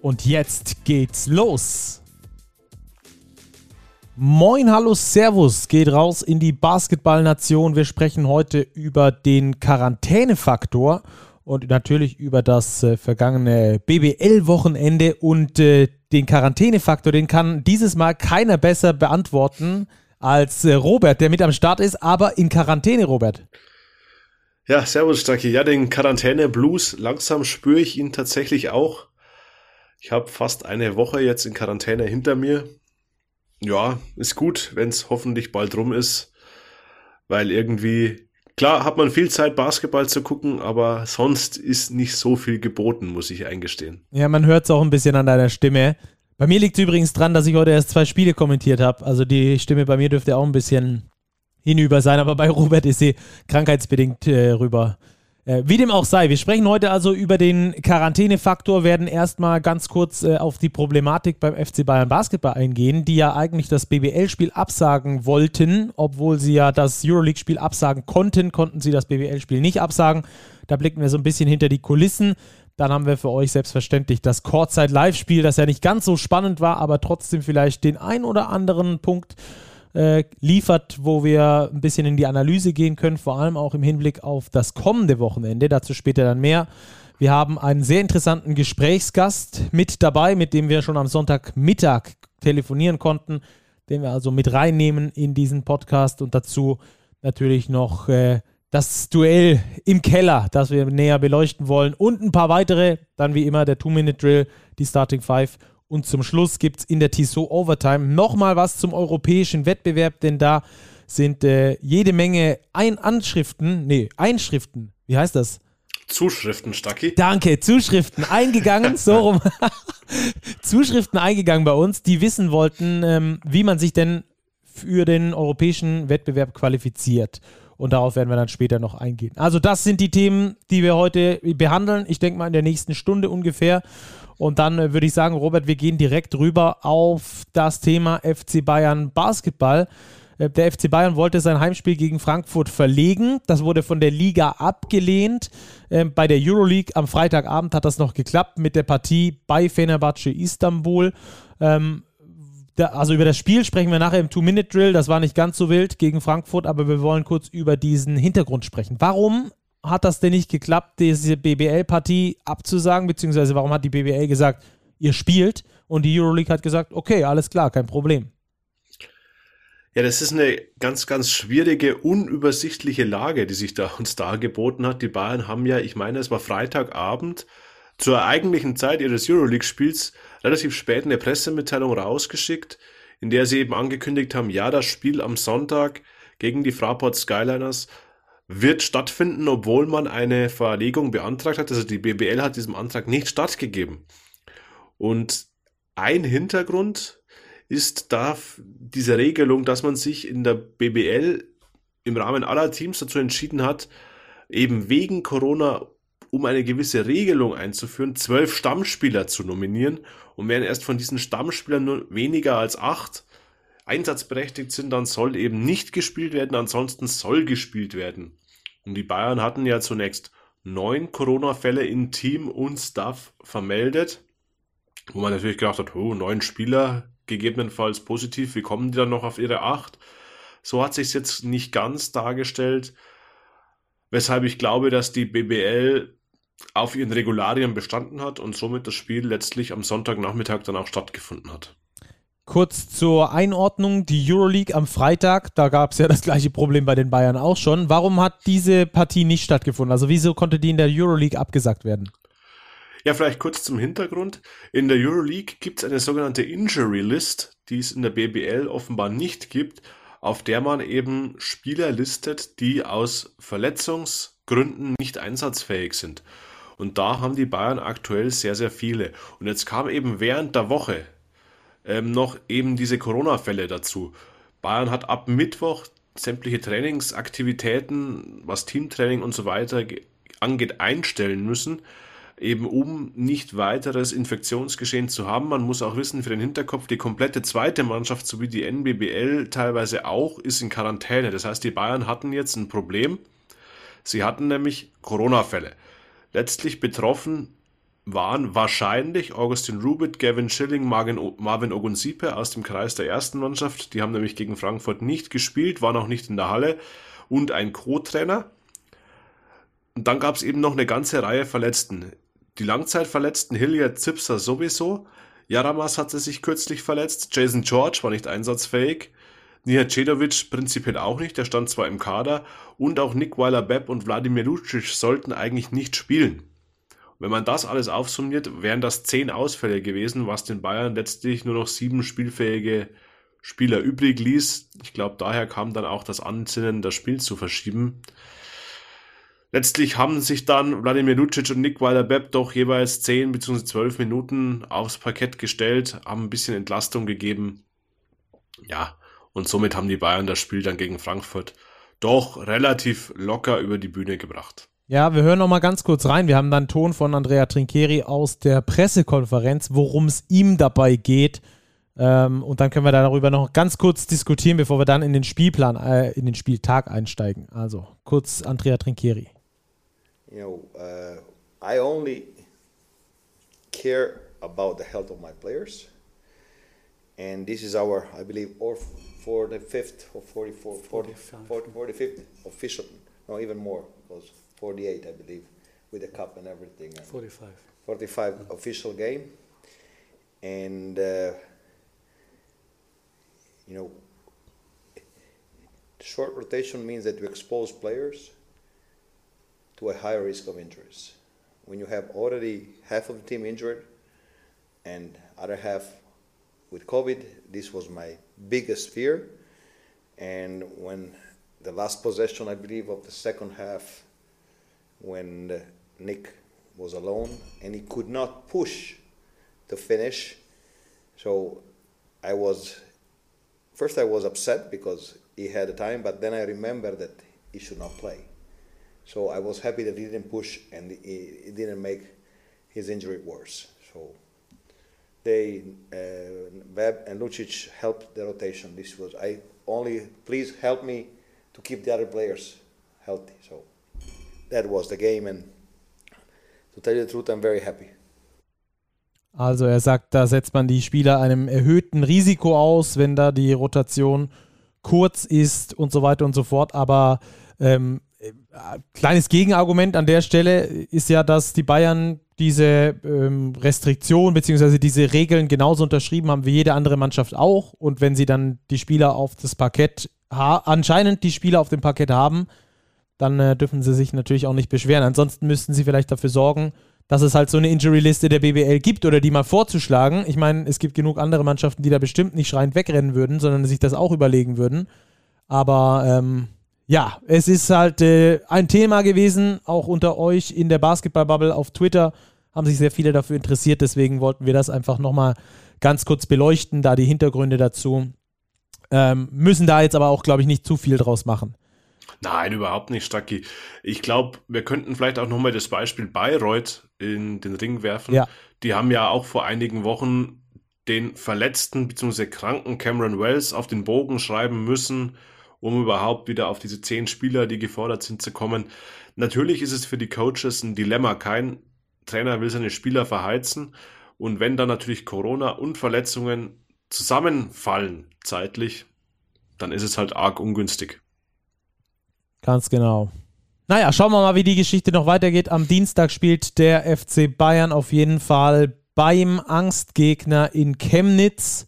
Und jetzt geht's los. Moin, hallo, Servus, geht raus in die Basketballnation. Wir sprechen heute über den Quarantänefaktor und natürlich über das äh, vergangene BBL-Wochenende und äh, den Quarantänefaktor, den kann dieses Mal keiner besser beantworten als äh, Robert, der mit am Start ist, aber in Quarantäne, Robert. Ja, servus, Stacki. Ja, den Quarantäne-Blues, langsam spüre ich ihn tatsächlich auch. Ich habe fast eine Woche jetzt in Quarantäne hinter mir. Ja, ist gut, wenn es hoffentlich bald rum ist, weil irgendwie, klar hat man viel Zeit, Basketball zu gucken, aber sonst ist nicht so viel geboten, muss ich eingestehen. Ja, man hört es auch ein bisschen an deiner Stimme. Bei mir liegt es übrigens dran, dass ich heute erst zwei Spiele kommentiert habe. Also die Stimme bei mir dürfte auch ein bisschen hinüber sein, aber bei Robert ist sie krankheitsbedingt äh, rüber. Äh, wie dem auch sei, wir sprechen heute also über den Quarantänefaktor, werden erstmal ganz kurz äh, auf die Problematik beim FC Bayern Basketball eingehen, die ja eigentlich das BBL-Spiel absagen wollten, obwohl sie ja das Euroleague-Spiel absagen konnten, konnten sie das BBL-Spiel nicht absagen. Da blicken wir so ein bisschen hinter die Kulissen. Dann haben wir für euch selbstverständlich das Courtside-Live-Spiel, das ja nicht ganz so spannend war, aber trotzdem vielleicht den ein oder anderen Punkt äh, liefert, wo wir ein bisschen in die Analyse gehen können, vor allem auch im Hinblick auf das kommende Wochenende. Dazu später dann mehr. Wir haben einen sehr interessanten Gesprächsgast mit dabei, mit dem wir schon am Sonntagmittag telefonieren konnten, den wir also mit reinnehmen in diesen Podcast und dazu natürlich noch äh, das Duell im Keller, das wir näher beleuchten wollen und ein paar weitere, dann wie immer der Two-Minute-Drill, die Starting Five und zum Schluss gibt es in der Tissot Overtime nochmal was zum europäischen Wettbewerb, denn da sind äh, jede Menge Ein Anschriften, nee, Einschriften, wie heißt das? Zuschriften, Stacki. Danke, Zuschriften eingegangen, so rum. Zuschriften eingegangen bei uns, die wissen wollten, ähm, wie man sich denn für den europäischen Wettbewerb qualifiziert. Und darauf werden wir dann später noch eingehen. Also das sind die Themen, die wir heute behandeln. Ich denke mal in der nächsten Stunde ungefähr. Und dann äh, würde ich sagen, Robert, wir gehen direkt rüber auf das Thema FC Bayern Basketball. Äh, der FC Bayern wollte sein Heimspiel gegen Frankfurt verlegen. Das wurde von der Liga abgelehnt. Ähm, bei der Euroleague am Freitagabend hat das noch geklappt mit der Partie bei Fenerbahce Istanbul. Ähm, also über das Spiel sprechen wir nachher im Two-Minute-Drill. Das war nicht ganz so wild gegen Frankfurt, aber wir wollen kurz über diesen Hintergrund sprechen. Warum hat das denn nicht geklappt, diese BBL-Partie abzusagen? Beziehungsweise warum hat die BBL gesagt, ihr spielt? Und die Euroleague hat gesagt, okay, alles klar, kein Problem. Ja, das ist eine ganz, ganz schwierige, unübersichtliche Lage, die sich da uns dargeboten hat. Die Bayern haben ja, ich meine, es war Freitagabend, zur eigentlichen Zeit ihres Euroleague-Spiels relativ spät eine Pressemitteilung rausgeschickt, in der sie eben angekündigt haben, ja, das Spiel am Sonntag gegen die Fraport Skyliners wird stattfinden, obwohl man eine Verlegung beantragt hat. Also die BBL hat diesem Antrag nicht stattgegeben. Und ein Hintergrund ist da diese Regelung, dass man sich in der BBL im Rahmen aller Teams dazu entschieden hat, eben wegen Corona um eine gewisse Regelung einzuführen, zwölf Stammspieler zu nominieren. Und wenn erst von diesen Stammspielern nur weniger als acht einsatzberechtigt sind, dann soll eben nicht gespielt werden, ansonsten soll gespielt werden. Und die Bayern hatten ja zunächst neun Corona-Fälle in Team und Staff vermeldet, wo man natürlich gedacht hat, oh, neun Spieler gegebenenfalls positiv, wie kommen die dann noch auf ihre acht? So hat sich jetzt nicht ganz dargestellt, weshalb ich glaube, dass die BBL auf ihren Regularien bestanden hat und somit das Spiel letztlich am Sonntagnachmittag dann auch stattgefunden hat. Kurz zur Einordnung, die Euroleague am Freitag, da gab es ja das gleiche Problem bei den Bayern auch schon. Warum hat diese Partie nicht stattgefunden? Also wieso konnte die in der Euroleague abgesagt werden? Ja, vielleicht kurz zum Hintergrund. In der Euroleague gibt es eine sogenannte Injury List, die es in der BBL offenbar nicht gibt, auf der man eben Spieler listet, die aus Verletzungsgründen nicht einsatzfähig sind. Und da haben die Bayern aktuell sehr, sehr viele. Und jetzt kam eben während der Woche ähm, noch eben diese Corona-Fälle dazu. Bayern hat ab Mittwoch sämtliche Trainingsaktivitäten, was Teamtraining und so weiter angeht, einstellen müssen, eben um nicht weiteres Infektionsgeschehen zu haben. Man muss auch wissen, für den Hinterkopf, die komplette zweite Mannschaft sowie die NBBL teilweise auch ist in Quarantäne. Das heißt, die Bayern hatten jetzt ein Problem. Sie hatten nämlich Corona-Fälle. Letztlich betroffen waren wahrscheinlich Augustin Rubit, Gavin Schilling, Marvin, Marvin Ogunsipe aus dem Kreis der ersten Mannschaft. Die haben nämlich gegen Frankfurt nicht gespielt, waren auch nicht in der Halle und ein Co-Trainer. Und dann gab es eben noch eine ganze Reihe Verletzten. Die Langzeitverletzten Hilliard Zipser sowieso. Jaramas hatte sich kürzlich verletzt. Jason George war nicht einsatzfähig. Nihacedovic prinzipiell auch nicht, der stand zwar im Kader. Und auch Nick Weiler-Bepp und Wladimir Lucic sollten eigentlich nicht spielen. Wenn man das alles aufsummiert, wären das zehn Ausfälle gewesen, was den Bayern letztlich nur noch sieben spielfähige Spieler übrig ließ. Ich glaube, daher kam dann auch das Ansinnen, das Spiel zu verschieben. Letztlich haben sich dann Wladimir Lucic und Nick Weiler-Bepp doch jeweils 10 bzw. 12 Minuten aufs Parkett gestellt, haben ein bisschen Entlastung gegeben. Ja, und somit haben die Bayern das Spiel dann gegen Frankfurt doch relativ locker über die Bühne gebracht. Ja, wir hören noch mal ganz kurz rein. Wir haben dann Ton von Andrea Trincheri aus der Pressekonferenz, worum es ihm dabei geht. Ähm, und dann können wir darüber noch ganz kurz diskutieren, bevor wir dann in den Spielplan, äh, in den Spieltag einsteigen. Also kurz Andrea Trincheri. You know, uh, I only care about the health of my players. And this is our, I believe, or for the fifth or 44, 40, 40, 45th official, no, even more, because 48, I believe, with the cup and everything. And 45. 45 mm-hmm. official game. And, uh, you know, short rotation means that you expose players to a higher risk of injuries. When you have already half of the team injured and other half with COVID, this was my biggest fear. And when the last possession, I believe, of the second half, when Nick was alone and he could not push to finish. So I was, first I was upset because he had the time, but then I remembered that he should not play. So I was happy that he didn't push and he, he didn't make his injury worse. So they, uh, Webb and Lucic helped the rotation. This was, I only, please help me to keep the other players healthy. So that was the game and to tell you the truth, I'm very happy. Also er sagt, da setzt man die Spieler einem erhöhten Risiko aus, wenn da die Rotation kurz ist und so weiter und so fort. Aber ähm, äh, kleines Gegenargument an der Stelle ist ja, dass die Bayern diese ähm, Restriktion bzw. diese Regeln genauso unterschrieben haben wie jede andere Mannschaft auch. Und wenn sie dann die Spieler auf das Parkett, anscheinend die Spieler auf dem Parkett haben, dann äh, dürfen sie sich natürlich auch nicht beschweren. Ansonsten müssten sie vielleicht dafür sorgen, dass es halt so eine Injury-Liste der BBL gibt oder die mal vorzuschlagen. Ich meine, es gibt genug andere Mannschaften, die da bestimmt nicht schreiend wegrennen würden, sondern sich das auch überlegen würden. Aber ähm, ja, es ist halt äh, ein Thema gewesen, auch unter euch in der Basketball-Bubble auf Twitter haben sich sehr viele dafür interessiert. Deswegen wollten wir das einfach nochmal ganz kurz beleuchten, da die Hintergründe dazu. Ähm, müssen da jetzt aber auch, glaube ich, nicht zu viel draus machen. Nein, überhaupt nicht, Stacki. Ich glaube, wir könnten vielleicht auch nochmal das Beispiel Bayreuth in den Ring werfen. Ja. Die haben ja auch vor einigen Wochen den verletzten bzw. kranken Cameron Wells auf den Bogen schreiben müssen, um überhaupt wieder auf diese zehn Spieler, die gefordert sind, zu kommen. Natürlich ist es für die Coaches ein Dilemma. Kein Trainer will seine Spieler verheizen. Und wenn dann natürlich Corona und Verletzungen zusammenfallen zeitlich, dann ist es halt arg ungünstig. Ganz genau. Naja, schauen wir mal, wie die Geschichte noch weitergeht. Am Dienstag spielt der FC Bayern auf jeden Fall beim Angstgegner in Chemnitz.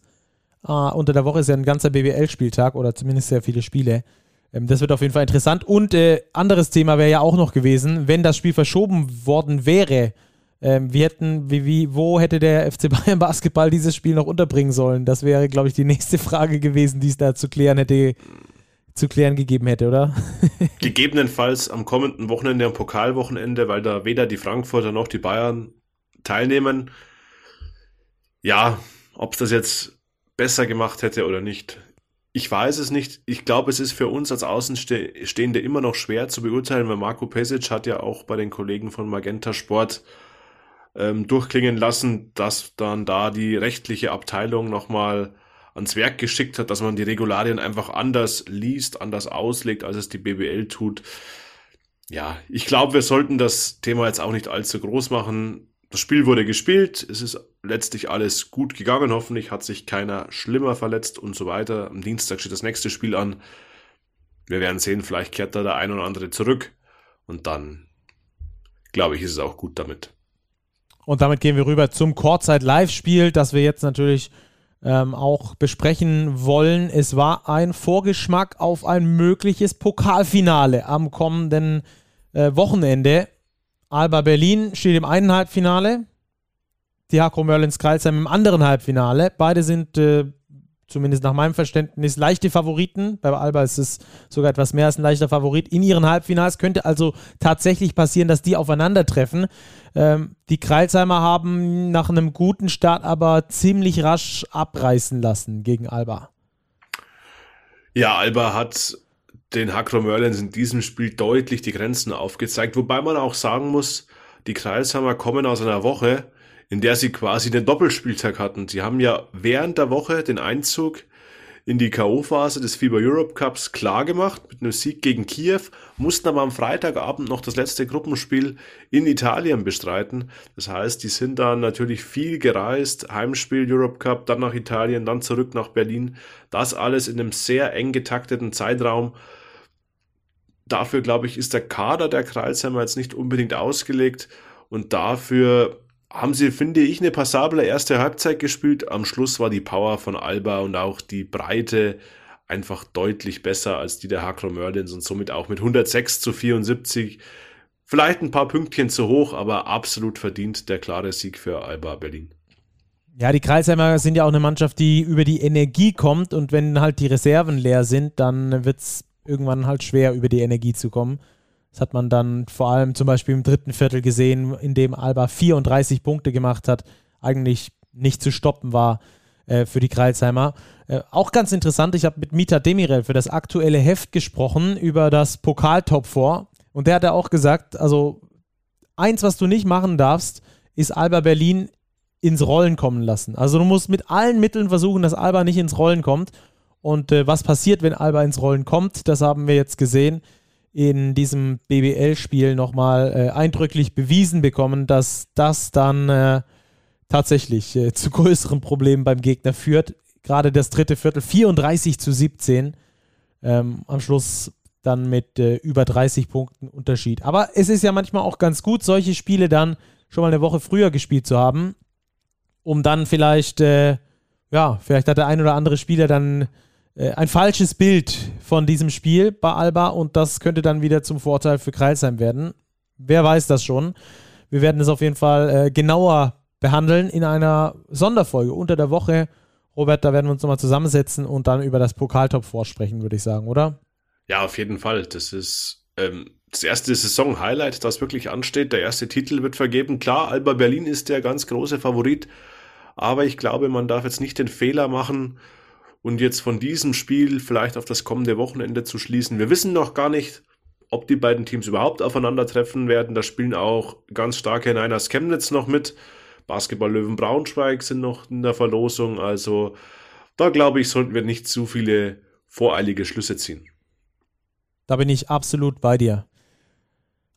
Äh, unter der Woche ist ja ein ganzer BBL-Spieltag oder zumindest sehr viele Spiele. Ähm, das wird auf jeden Fall interessant. Und äh, anderes Thema wäre ja auch noch gewesen, wenn das Spiel verschoben worden wäre. Ähm, wie hätten, wie, wie, wo hätte der FC Bayern Basketball dieses Spiel noch unterbringen sollen? Das wäre, glaube ich, die nächste Frage gewesen, die es da zu klären hätte zu klären gegeben hätte, oder? Gegebenenfalls am kommenden Wochenende, am Pokalwochenende, weil da weder die Frankfurter noch die Bayern teilnehmen. Ja, ob es das jetzt besser gemacht hätte oder nicht. Ich weiß es nicht. Ich glaube, es ist für uns als Außenstehende immer noch schwer zu beurteilen, weil Marco Pesic hat ja auch bei den Kollegen von Magenta Sport ähm, durchklingen lassen, dass dann da die rechtliche Abteilung nochmal ans Werk geschickt hat, dass man die Regularien einfach anders liest, anders auslegt, als es die BBL tut. Ja, ich glaube, wir sollten das Thema jetzt auch nicht allzu groß machen. Das Spiel wurde gespielt, es ist letztlich alles gut gegangen, hoffentlich hat sich keiner schlimmer verletzt und so weiter. Am Dienstag steht das nächste Spiel an. Wir werden sehen, vielleicht kehrt da der ein oder andere zurück und dann, glaube ich, ist es auch gut damit. Und damit gehen wir rüber zum Kurzzeit-Live-Spiel, das wir jetzt natürlich ähm, auch besprechen wollen. Es war ein Vorgeschmack auf ein mögliches Pokalfinale am kommenden äh, Wochenende. Alba Berlin steht im einen Halbfinale, die Hakro Merlins Kreilsheim im anderen Halbfinale. Beide sind äh, zumindest nach meinem Verständnis leichte Favoriten. Bei Alba ist es sogar etwas mehr als ein leichter Favorit in ihren Halbfinals. Könnte also tatsächlich passieren, dass die aufeinandertreffen. Ähm, die Kreilsheimer haben nach einem guten Start aber ziemlich rasch abreißen lassen gegen Alba. Ja, Alba hat den Hakro Merlins in diesem Spiel deutlich die Grenzen aufgezeigt, wobei man auch sagen muss, die Kreisheimer kommen aus einer Woche, in der sie quasi den Doppelspieltag hatten. Sie haben ja während der Woche den Einzug in die K.O.-Phase des FIBA Europe Cups klar gemacht mit einem Sieg gegen Kiew, mussten aber am Freitagabend noch das letzte Gruppenspiel in Italien bestreiten. Das heißt, die sind dann natürlich viel gereist, Heimspiel Europe Cup, dann nach Italien, dann zurück nach Berlin. Das alles in einem sehr eng getakteten Zeitraum. Dafür, glaube ich, ist der Kader der Kreisheimer jetzt nicht unbedingt ausgelegt und dafür haben sie, finde ich, eine passable erste Halbzeit gespielt. Am Schluss war die Power von Alba und auch die Breite einfach deutlich besser als die der Hakro Merlins und somit auch mit 106 zu 74. Vielleicht ein paar Pünktchen zu hoch, aber absolut verdient der klare Sieg für Alba Berlin. Ja, die Kreisheimer sind ja auch eine Mannschaft, die über die Energie kommt und wenn halt die Reserven leer sind, dann wird es irgendwann halt schwer, über die Energie zu kommen. Das hat man dann vor allem zum Beispiel im dritten Viertel gesehen, in dem Alba 34 Punkte gemacht hat, eigentlich nicht zu stoppen war äh, für die Kreilsheimer. Äh, auch ganz interessant, ich habe mit Mita Demirel für das aktuelle Heft gesprochen über das Pokal-Top 4 und der hat ja auch gesagt, also eins, was du nicht machen darfst, ist Alba Berlin ins Rollen kommen lassen. Also du musst mit allen Mitteln versuchen, dass Alba nicht ins Rollen kommt. Und äh, was passiert, wenn Alba ins Rollen kommt, das haben wir jetzt gesehen in diesem BBL-Spiel nochmal äh, eindrücklich bewiesen bekommen, dass das dann äh, tatsächlich äh, zu größeren Problemen beim Gegner führt. Gerade das dritte Viertel 34 zu 17. Ähm, am Schluss dann mit äh, über 30 Punkten Unterschied. Aber es ist ja manchmal auch ganz gut, solche Spiele dann schon mal eine Woche früher gespielt zu haben, um dann vielleicht, äh, ja, vielleicht hat der ein oder andere Spieler dann ein falsches Bild von diesem Spiel bei Alba und das könnte dann wieder zum Vorteil für Kreilsheim werden. Wer weiß das schon. Wir werden es auf jeden Fall äh, genauer behandeln in einer Sonderfolge unter der Woche. Robert, da werden wir uns nochmal zusammensetzen und dann über das Pokaltop vorsprechen, würde ich sagen, oder? Ja, auf jeden Fall. Das ist ähm, das erste Saison-Highlight, das wirklich ansteht. Der erste Titel wird vergeben. Klar, Alba Berlin ist der ganz große Favorit, aber ich glaube, man darf jetzt nicht den Fehler machen, und jetzt von diesem Spiel vielleicht auf das kommende Wochenende zu schließen. Wir wissen noch gar nicht, ob die beiden Teams überhaupt aufeinandertreffen werden. Da spielen auch ganz starke Niners Chemnitz noch mit. Basketball Löwen Braunschweig sind noch in der Verlosung. Also da glaube ich, sollten wir nicht zu viele voreilige Schlüsse ziehen. Da bin ich absolut bei dir.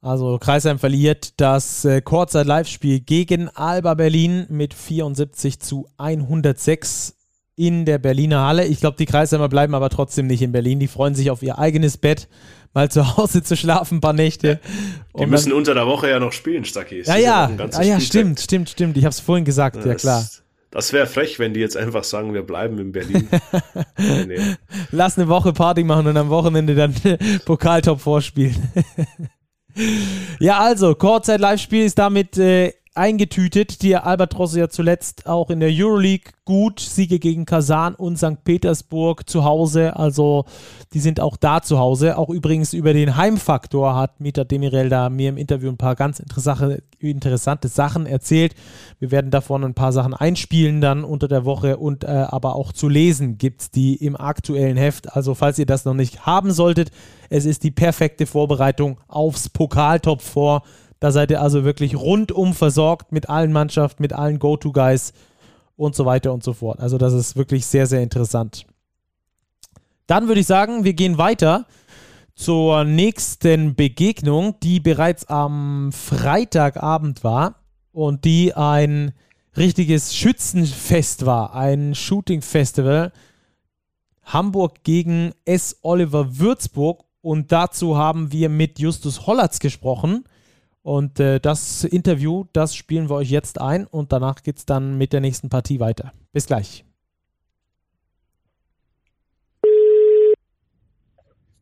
Also Kreisheim verliert das äh, Kurzzeit-Live-Spiel gegen Alba Berlin mit 74 zu 106 in der Berliner Halle. Ich glaube, die Kreisheimer bleiben aber trotzdem nicht in Berlin. Die freuen sich auf ihr eigenes Bett, mal zu Hause zu schlafen, ein paar Nächte. Die müssen unter der Woche ja noch spielen, Stuckys. Ja, ja, ja, ah, ja stimmt, stimmt, stimmt. Ich habe es vorhin gesagt, das, ja klar. Das wäre frech, wenn die jetzt einfach sagen, wir bleiben in Berlin. nee, nee. Lass eine Woche Party machen und am Wochenende dann Pokaltop vorspielen. ja, also, Kurzzeit-Live-Spiel ist damit äh, eingetütet. Die Albatrosse ja zuletzt auch in der Euroleague gut. Siege gegen Kasan und St. Petersburg zu Hause. Also die sind auch da zu Hause. Auch übrigens über den Heimfaktor hat Mieter Demirel da mir im Interview ein paar ganz interessante Sachen erzählt. Wir werden davon ein paar Sachen einspielen dann unter der Woche und äh, aber auch zu lesen gibt es die im aktuellen Heft. Also falls ihr das noch nicht haben solltet, es ist die perfekte Vorbereitung aufs Pokaltop vor da seid ihr also wirklich rundum versorgt mit allen Mannschaften, mit allen Go-To-Guys und so weiter und so fort. Also das ist wirklich sehr, sehr interessant. Dann würde ich sagen, wir gehen weiter zur nächsten Begegnung, die bereits am Freitagabend war und die ein richtiges Schützenfest war, ein Shooting Festival. Hamburg gegen S. Oliver Würzburg und dazu haben wir mit Justus Hollatz gesprochen. Und äh, das Interview, das spielen wir euch jetzt ein und danach geht es dann mit der nächsten Partie weiter. Bis gleich.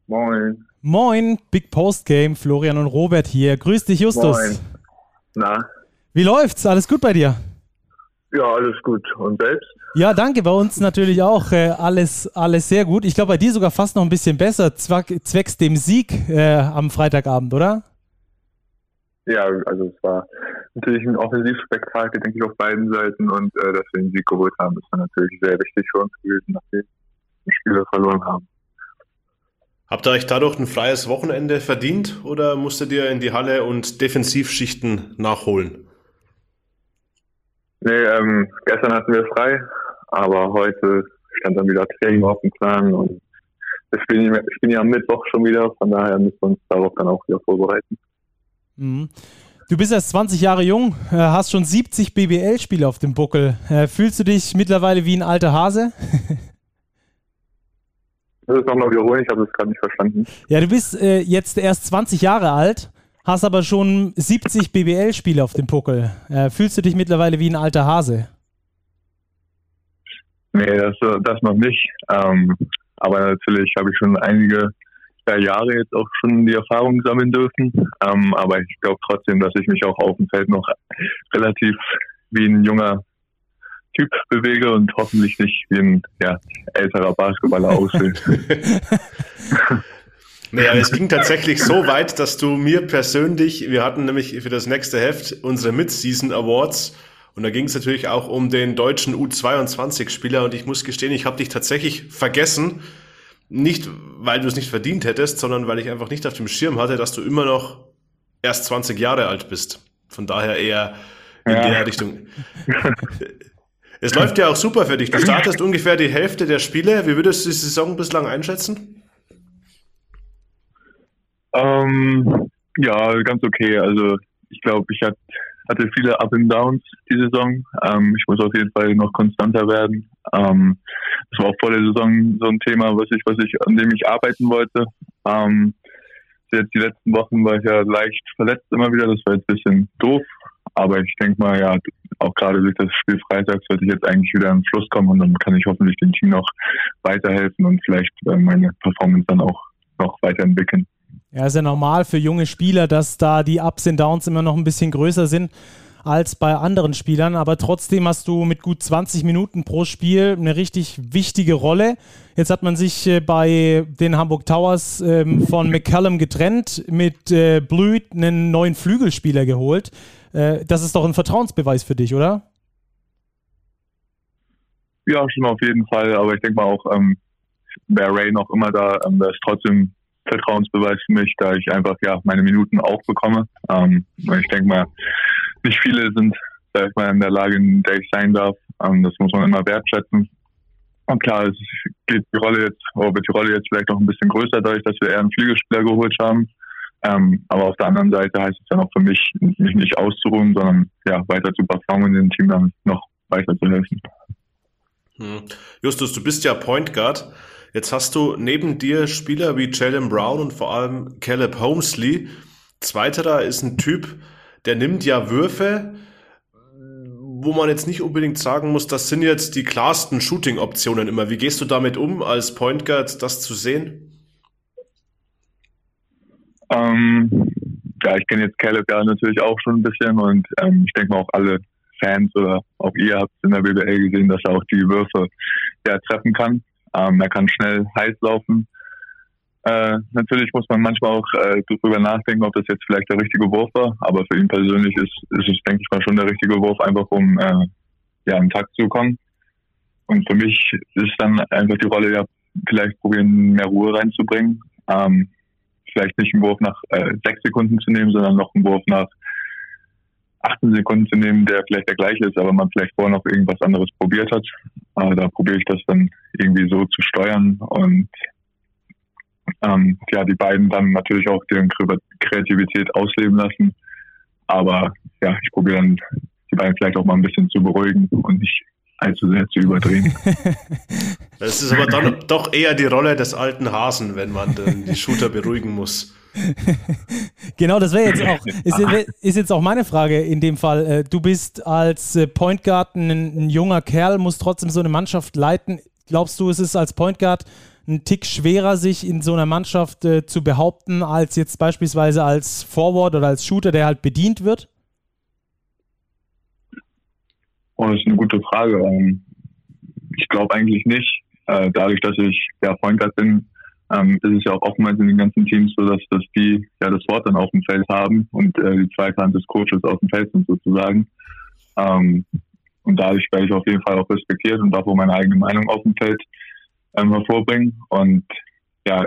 Moin. Moin, Big Post Game, Florian und Robert hier. Grüß dich, Justus. Moin. Na? Wie läuft's? Alles gut bei dir? Ja, alles gut. Und selbst? Ja, danke. Bei uns natürlich auch äh, alles, alles sehr gut. Ich glaube, bei dir sogar fast noch ein bisschen besser, zwecks dem Sieg äh, am Freitagabend, oder? Ja, also es war natürlich ein Offensivspektakel, denke ich, auf beiden Seiten und äh, dass wir den Sieg geholt haben, ist dann natürlich sehr wichtig für uns gewesen, nachdem wir Spiele verloren haben. Habt ihr euch dadurch ein freies Wochenende verdient oder musstet ihr in die Halle und Defensivschichten nachholen? Nee, ähm, gestern hatten wir frei, aber heute stand dann wieder Training auf dem Plan und ich bin, ich bin ja am Mittwoch schon wieder, von daher müssen wir uns darauf dann auch wieder vorbereiten. Mhm. Du bist erst 20 Jahre jung, äh, hast schon 70 BBL-Spiele auf dem Buckel. Äh, fühlst du dich mittlerweile wie ein alter Hase? Das ist nochmal wiederholen, ich habe das gerade nicht verstanden. Ja, du bist äh, jetzt erst 20 Jahre alt, hast aber schon 70 BBL-Spiele auf dem Buckel. Äh, fühlst du dich mittlerweile wie ein alter Hase? Nee, das, das noch nicht. Ähm, aber natürlich habe ich schon einige drei Jahre jetzt auch schon die Erfahrung sammeln dürfen. Ähm, aber ich glaube trotzdem, dass ich mich auch auf dem Feld noch relativ wie ein junger Typ bewege und hoffentlich nicht wie ein ja, älterer Basketballer aussehe. Naja, es ging tatsächlich so weit, dass du mir persönlich, wir hatten nämlich für das nächste Heft unsere Mid-Season Awards und da ging es natürlich auch um den deutschen U22-Spieler und ich muss gestehen, ich habe dich tatsächlich vergessen nicht, weil du es nicht verdient hättest, sondern weil ich einfach nicht auf dem Schirm hatte, dass du immer noch erst 20 Jahre alt bist. Von daher eher in ja. der Richtung. Es läuft ja auch super für dich. Du startest ungefähr die Hälfte der Spiele. Wie würdest du die Saison bislang einschätzen? Ähm, ja, ganz okay. Also ich glaube, ich hatte hatte viele Up and Downs die Saison. Ähm, ich muss auf jeden Fall noch konstanter werden. Ähm, das war auch vor der Saison so ein Thema, was ich, was ich, an dem ich arbeiten wollte. Ähm, jetzt die letzten Wochen war ich ja leicht verletzt immer wieder. Das war jetzt ein bisschen doof. Aber ich denke mal, ja, auch gerade durch das Spiel Freitag sollte ich jetzt eigentlich wieder in Fluss kommen und dann kann ich hoffentlich dem Team noch weiterhelfen und vielleicht äh, meine Performance dann auch noch weiterentwickeln. Ja, ist ja normal für junge Spieler, dass da die Ups und Downs immer noch ein bisschen größer sind als bei anderen Spielern, aber trotzdem hast du mit gut 20 Minuten pro Spiel eine richtig wichtige Rolle. Jetzt hat man sich äh, bei den Hamburg Towers ähm, von McCallum getrennt, mit äh, Blüt einen neuen Flügelspieler geholt. Äh, das ist doch ein Vertrauensbeweis für dich, oder? Ja, schon auf jeden Fall, aber ich denke mal auch, ähm, wäre Ray noch immer da, ähm, wäre es trotzdem Vertrauensbeweis für mich, da ich einfach ja meine Minuten auch bekomme. Ähm, ich denke mal, nicht viele sind, sag ich mal, in der Lage, in der ich sein darf. Ähm, das muss man immer wertschätzen. Und klar, es geht die Rolle jetzt, oder wird die Rolle jetzt vielleicht noch ein bisschen größer, dadurch, dass wir eher einen Flügelspieler geholt haben. Ähm, aber auf der anderen Seite heißt es dann auch für mich, mich nicht auszuruhen, sondern ja, weiter zu performen, dem Team dann noch weiter zu helfen. Hm. Justus, du bist ja Point Guard. Jetzt hast du neben dir Spieler wie Jalen Brown und vor allem Caleb Holmesley. Zweiterer ist ein Typ, der nimmt ja Würfe, wo man jetzt nicht unbedingt sagen muss, das sind jetzt die klarsten Shooting-Optionen immer. Wie gehst du damit um, als Point Guard das zu sehen? Ähm, ja, ich kenne jetzt Caleb ja natürlich auch schon ein bisschen und ähm, ich denke mal auch alle Fans oder auch ihr habt in der BBL gesehen, dass er auch die Würfe ja, treffen kann. Ähm, er kann schnell heiß laufen. Äh, natürlich muss man manchmal auch äh, darüber nachdenken, ob das jetzt vielleicht der richtige Wurf war, aber für ihn persönlich ist, ist es, denke ich mal, schon der richtige Wurf, einfach um äh, ja, im Takt zu kommen. Und für mich ist dann einfach die Rolle, ja, vielleicht probieren, mehr Ruhe reinzubringen. Ähm, vielleicht nicht einen Wurf nach äh, sechs Sekunden zu nehmen, sondern noch einen Wurf nach 18 Sekunden zu nehmen, der vielleicht der gleiche ist, aber man vielleicht vorher noch irgendwas anderes probiert hat. Äh, da probiere ich das dann irgendwie so zu steuern und ähm, ja, die beiden dann natürlich auch deren Kreativität ausleben lassen. Aber ja, ich probiere dann die beiden vielleicht auch mal ein bisschen zu beruhigen und nicht allzu sehr zu überdrehen. Das ist aber dann doch eher die Rolle des alten Hasen, wenn man die Shooter beruhigen muss. genau, das wäre jetzt auch, ist, ist, jetzt auch meine Frage in dem Fall. Äh, du bist als äh, Point Guard ein, ein junger Kerl, musst trotzdem so eine Mannschaft leiten. Glaubst du, es ist als Point Guard ein Tick schwerer, sich in so einer Mannschaft äh, zu behaupten, als jetzt beispielsweise als Forward oder als Shooter, der halt bedient wird? Oh, das ist eine gute Frage. Ähm, ich glaube eigentlich nicht. Äh, dadurch, dass ich ja Point Guard bin, ähm, ist es ja auch oftmals in den ganzen Teams so, dass, dass die ja das Wort dann auf dem Feld haben und äh, die zweite Hand des Coaches auf dem Feld sind sozusagen. Ähm, und dadurch werde ich auf jeden Fall auch respektiert und darf auch meine eigene Meinung auf dem Feld ähm, hervorbringen. Und ja,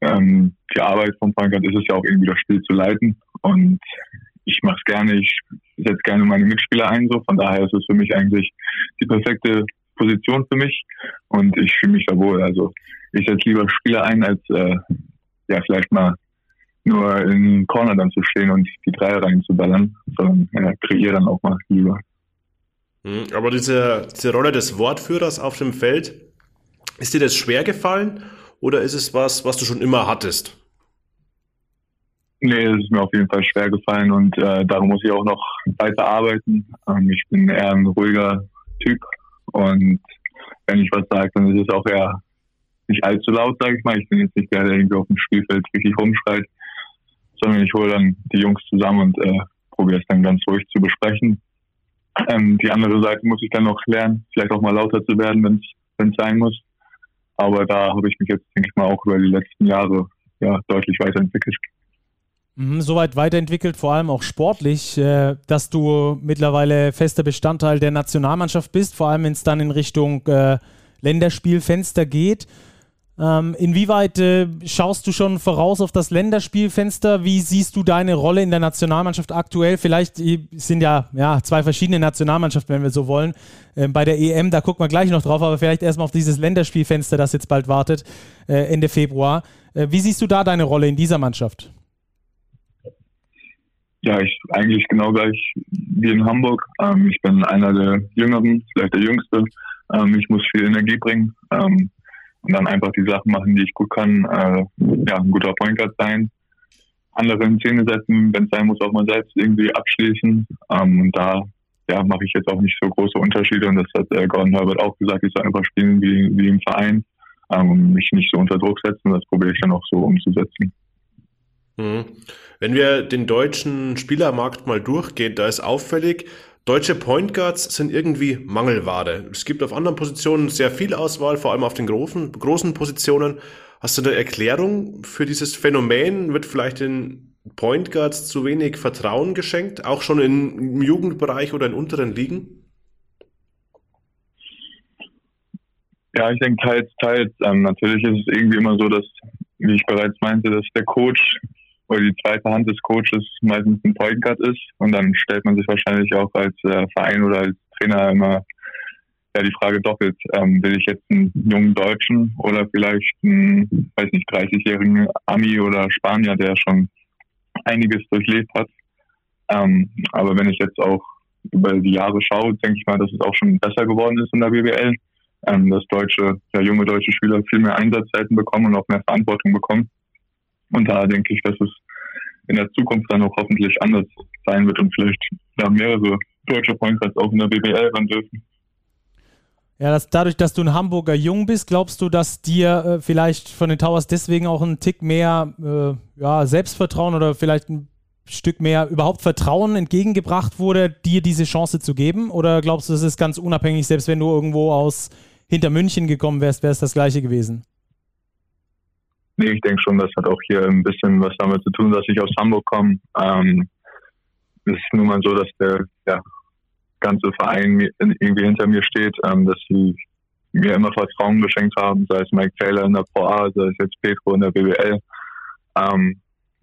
ähm, die Arbeit Point Guard ist es ja auch irgendwie das Spiel zu leiten. Und ich mache es gerne, ich setze gerne meine Mitspieler ein. So. Von daher ist es für mich eigentlich die perfekte Position für mich und ich fühle mich da wohl. Also ich setze lieber Spieler ein, als äh, ja vielleicht mal nur in Corner dann zu stehen und die Dreier reinzuballern, sondern äh, kreiere dann auch mal lieber. Hm, aber diese, diese Rolle des Wortführers auf dem Feld, ist dir das schwer gefallen oder ist es was, was du schon immer hattest? Nee, es ist mir auf jeden Fall schwer gefallen und äh, darum muss ich auch noch weiter arbeiten. Ähm, ich bin eher ein ruhiger Typ und wenn ich was sage, dann ist es auch eher nicht allzu laut, sage ich mal. Ich bin jetzt nicht der, der irgendwie auf dem Spielfeld richtig rumschreit, sondern ich hole dann die Jungs zusammen und äh, probiere es dann ganz ruhig zu besprechen. Ähm, die andere Seite muss ich dann noch lernen, vielleicht auch mal lauter zu werden, wenn es sein muss. Aber da habe ich mich jetzt, denke ich mal, auch über die letzten Jahre ja, deutlich weiterentwickelt. Mhm, Soweit weiterentwickelt, vor allem auch sportlich, äh, dass du mittlerweile fester Bestandteil der Nationalmannschaft bist, vor allem wenn es dann in Richtung äh, Länderspielfenster geht. Ähm, inwieweit äh, schaust du schon voraus auf das Länderspielfenster? Wie siehst du deine Rolle in der Nationalmannschaft aktuell? Vielleicht sind ja, ja zwei verschiedene Nationalmannschaften, wenn wir so wollen. Ähm, bei der EM, da gucken wir gleich noch drauf, aber vielleicht erstmal auf dieses Länderspielfenster, das jetzt bald wartet, äh, Ende Februar. Äh, wie siehst du da deine Rolle in dieser Mannschaft? Ja, ich eigentlich genau gleich wie in Hamburg. Ähm, ich bin einer der Jüngeren, vielleicht der Jüngste. Ähm, ich muss viel Energie bringen. Und dann einfach die Sachen machen, die ich gut kann. Äh, ja, ein guter Point Guard sein, andere in Szene setzen, wenn es sein muss, auch mal selbst irgendwie abschließen. Ähm, und da ja, mache ich jetzt auch nicht so große Unterschiede und das hat äh, Gordon Herbert auch gesagt, ich soll einfach spielen wie, wie im Verein ähm, mich nicht so unter Druck setzen. Das probiere ich dann auch so umzusetzen. Mhm. Wenn wir den deutschen Spielermarkt mal durchgehen, da ist auffällig, Deutsche Point Guards sind irgendwie Mangelware. Es gibt auf anderen Positionen sehr viel Auswahl, vor allem auf den großen, großen Positionen. Hast du eine Erklärung für dieses Phänomen? Wird vielleicht den Point Guards zu wenig Vertrauen geschenkt, auch schon im Jugendbereich oder in unteren Ligen? Ja, ich denke teils, teils. Ähm, natürlich ist es irgendwie immer so, dass, wie ich bereits meinte, dass der Coach oder die zweite Hand des Coaches meistens ein Point Guard ist. Und dann stellt man sich wahrscheinlich auch als äh, Verein oder als Trainer immer ja, die Frage doppelt. Ähm, will ich jetzt einen jungen Deutschen oder vielleicht einen, weiß nicht, 30-jährigen Ami oder Spanier, der schon einiges durchlebt hat. Ähm, aber wenn ich jetzt auch über die Jahre schaue, denke ich mal, dass es auch schon besser geworden ist in der BBL. Ähm, dass deutsche, ja, junge deutsche Spieler viel mehr Einsatzzeiten bekommen und auch mehr Verantwortung bekommen. Und da denke ich, dass es in der Zukunft dann auch hoffentlich anders sein wird und vielleicht ja, mehrere deutsche Point Guards auch in der BBL ran dürfen. Ja, dass dadurch, dass du ein Hamburger Jung bist, glaubst du, dass dir äh, vielleicht von den Towers deswegen auch ein Tick mehr äh, ja, Selbstvertrauen oder vielleicht ein Stück mehr überhaupt Vertrauen entgegengebracht wurde, dir diese Chance zu geben? Oder glaubst du, das ist ganz unabhängig, selbst wenn du irgendwo aus hinter München gekommen wärst, wäre es das gleiche gewesen? Nee, ich denke schon, das hat auch hier ein bisschen was damit zu tun, dass ich aus Hamburg komme. Ähm, es ist nun mal so, dass der ja, ganze Verein irgendwie hinter mir steht, ähm, dass sie mir immer Vertrauen geschenkt haben, sei es Mike Taylor in der Pro A, sei es jetzt Petro in der BWL. Ähm,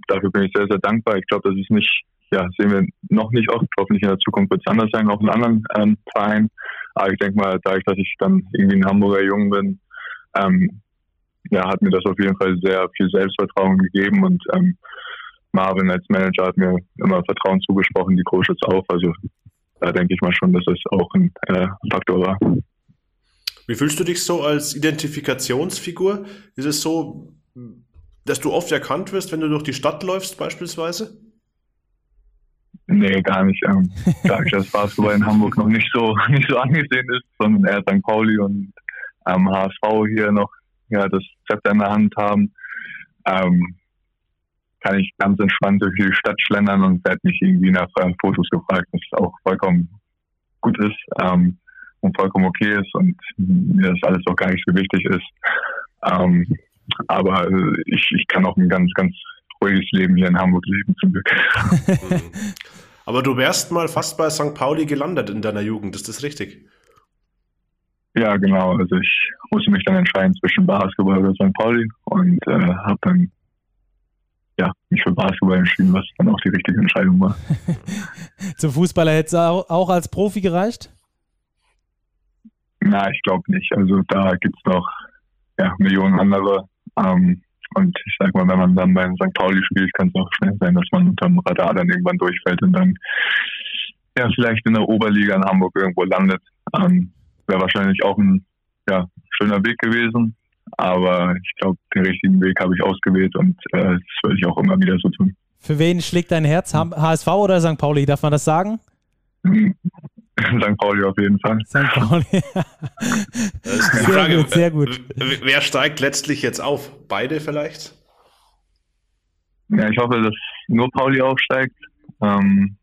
dafür bin ich sehr, sehr dankbar. Ich glaube, das ist nicht, ja, sehen wir noch nicht oft. Hoffentlich in der Zukunft wird es anders sein, auch in anderen ähm, Vereinen. Aber ich denke mal, dadurch, dass ich dann irgendwie ein Hamburger Jung bin, ähm, ja, hat mir das auf jeden Fall sehr viel Selbstvertrauen gegeben und ähm, Marvin als Manager hat mir immer Vertrauen zugesprochen, die Coaches auch. Also da denke ich mal schon, dass das auch ein äh, Faktor war. Wie fühlst du dich so als Identifikationsfigur? Ist es so, dass du oft erkannt wirst, wenn du durch die Stadt läufst beispielsweise? Nee, gar nicht. Ähm, da ich das Basketball in Hamburg noch nicht so nicht so angesehen ist, sondern eher St. Pauli und ähm, HSV hier noch ja, das Zepter in der Hand haben, ähm, kann ich ganz entspannt durch die Stadt schlendern und werde nicht irgendwie nach äh, Fotos gefragt, was auch vollkommen gut ist ähm, und vollkommen okay ist und mir das alles auch gar nicht so wichtig ist. Ähm, aber äh, ich, ich kann auch ein ganz, ganz ruhiges Leben hier in Hamburg leben, zum Glück. aber du wärst mal fast bei St. Pauli gelandet in deiner Jugend, ist das richtig? Ja, genau. Also ich musste mich dann entscheiden zwischen Basketball oder St. Pauli und äh, habe dann ja, mich für Basketball entschieden, was dann auch die richtige Entscheidung war. Zum Fußballer hätte es auch als Profi gereicht? Na, ich glaube nicht. Also da gibt es noch ja, Millionen andere. Ähm, und ich sag mal, wenn man dann bei St. Pauli spielt, kann es auch schnell sein, dass man unterm Radar dann irgendwann durchfällt und dann ja vielleicht in der Oberliga in Hamburg irgendwo landet. Ähm, Wäre wahrscheinlich auch ein ja, schöner Weg gewesen. Aber ich glaube, den richtigen Weg habe ich ausgewählt und äh, das würde ich auch immer wieder so tun. Für wen schlägt dein Herz? HSV oder St. Pauli? Darf man das sagen? St. Pauli auf jeden Fall. St. Pauli. sehr Frage, gut, sehr gut. Wer steigt letztlich jetzt auf? Beide vielleicht? Ja, ich hoffe, dass nur Pauli aufsteigt. Ähm,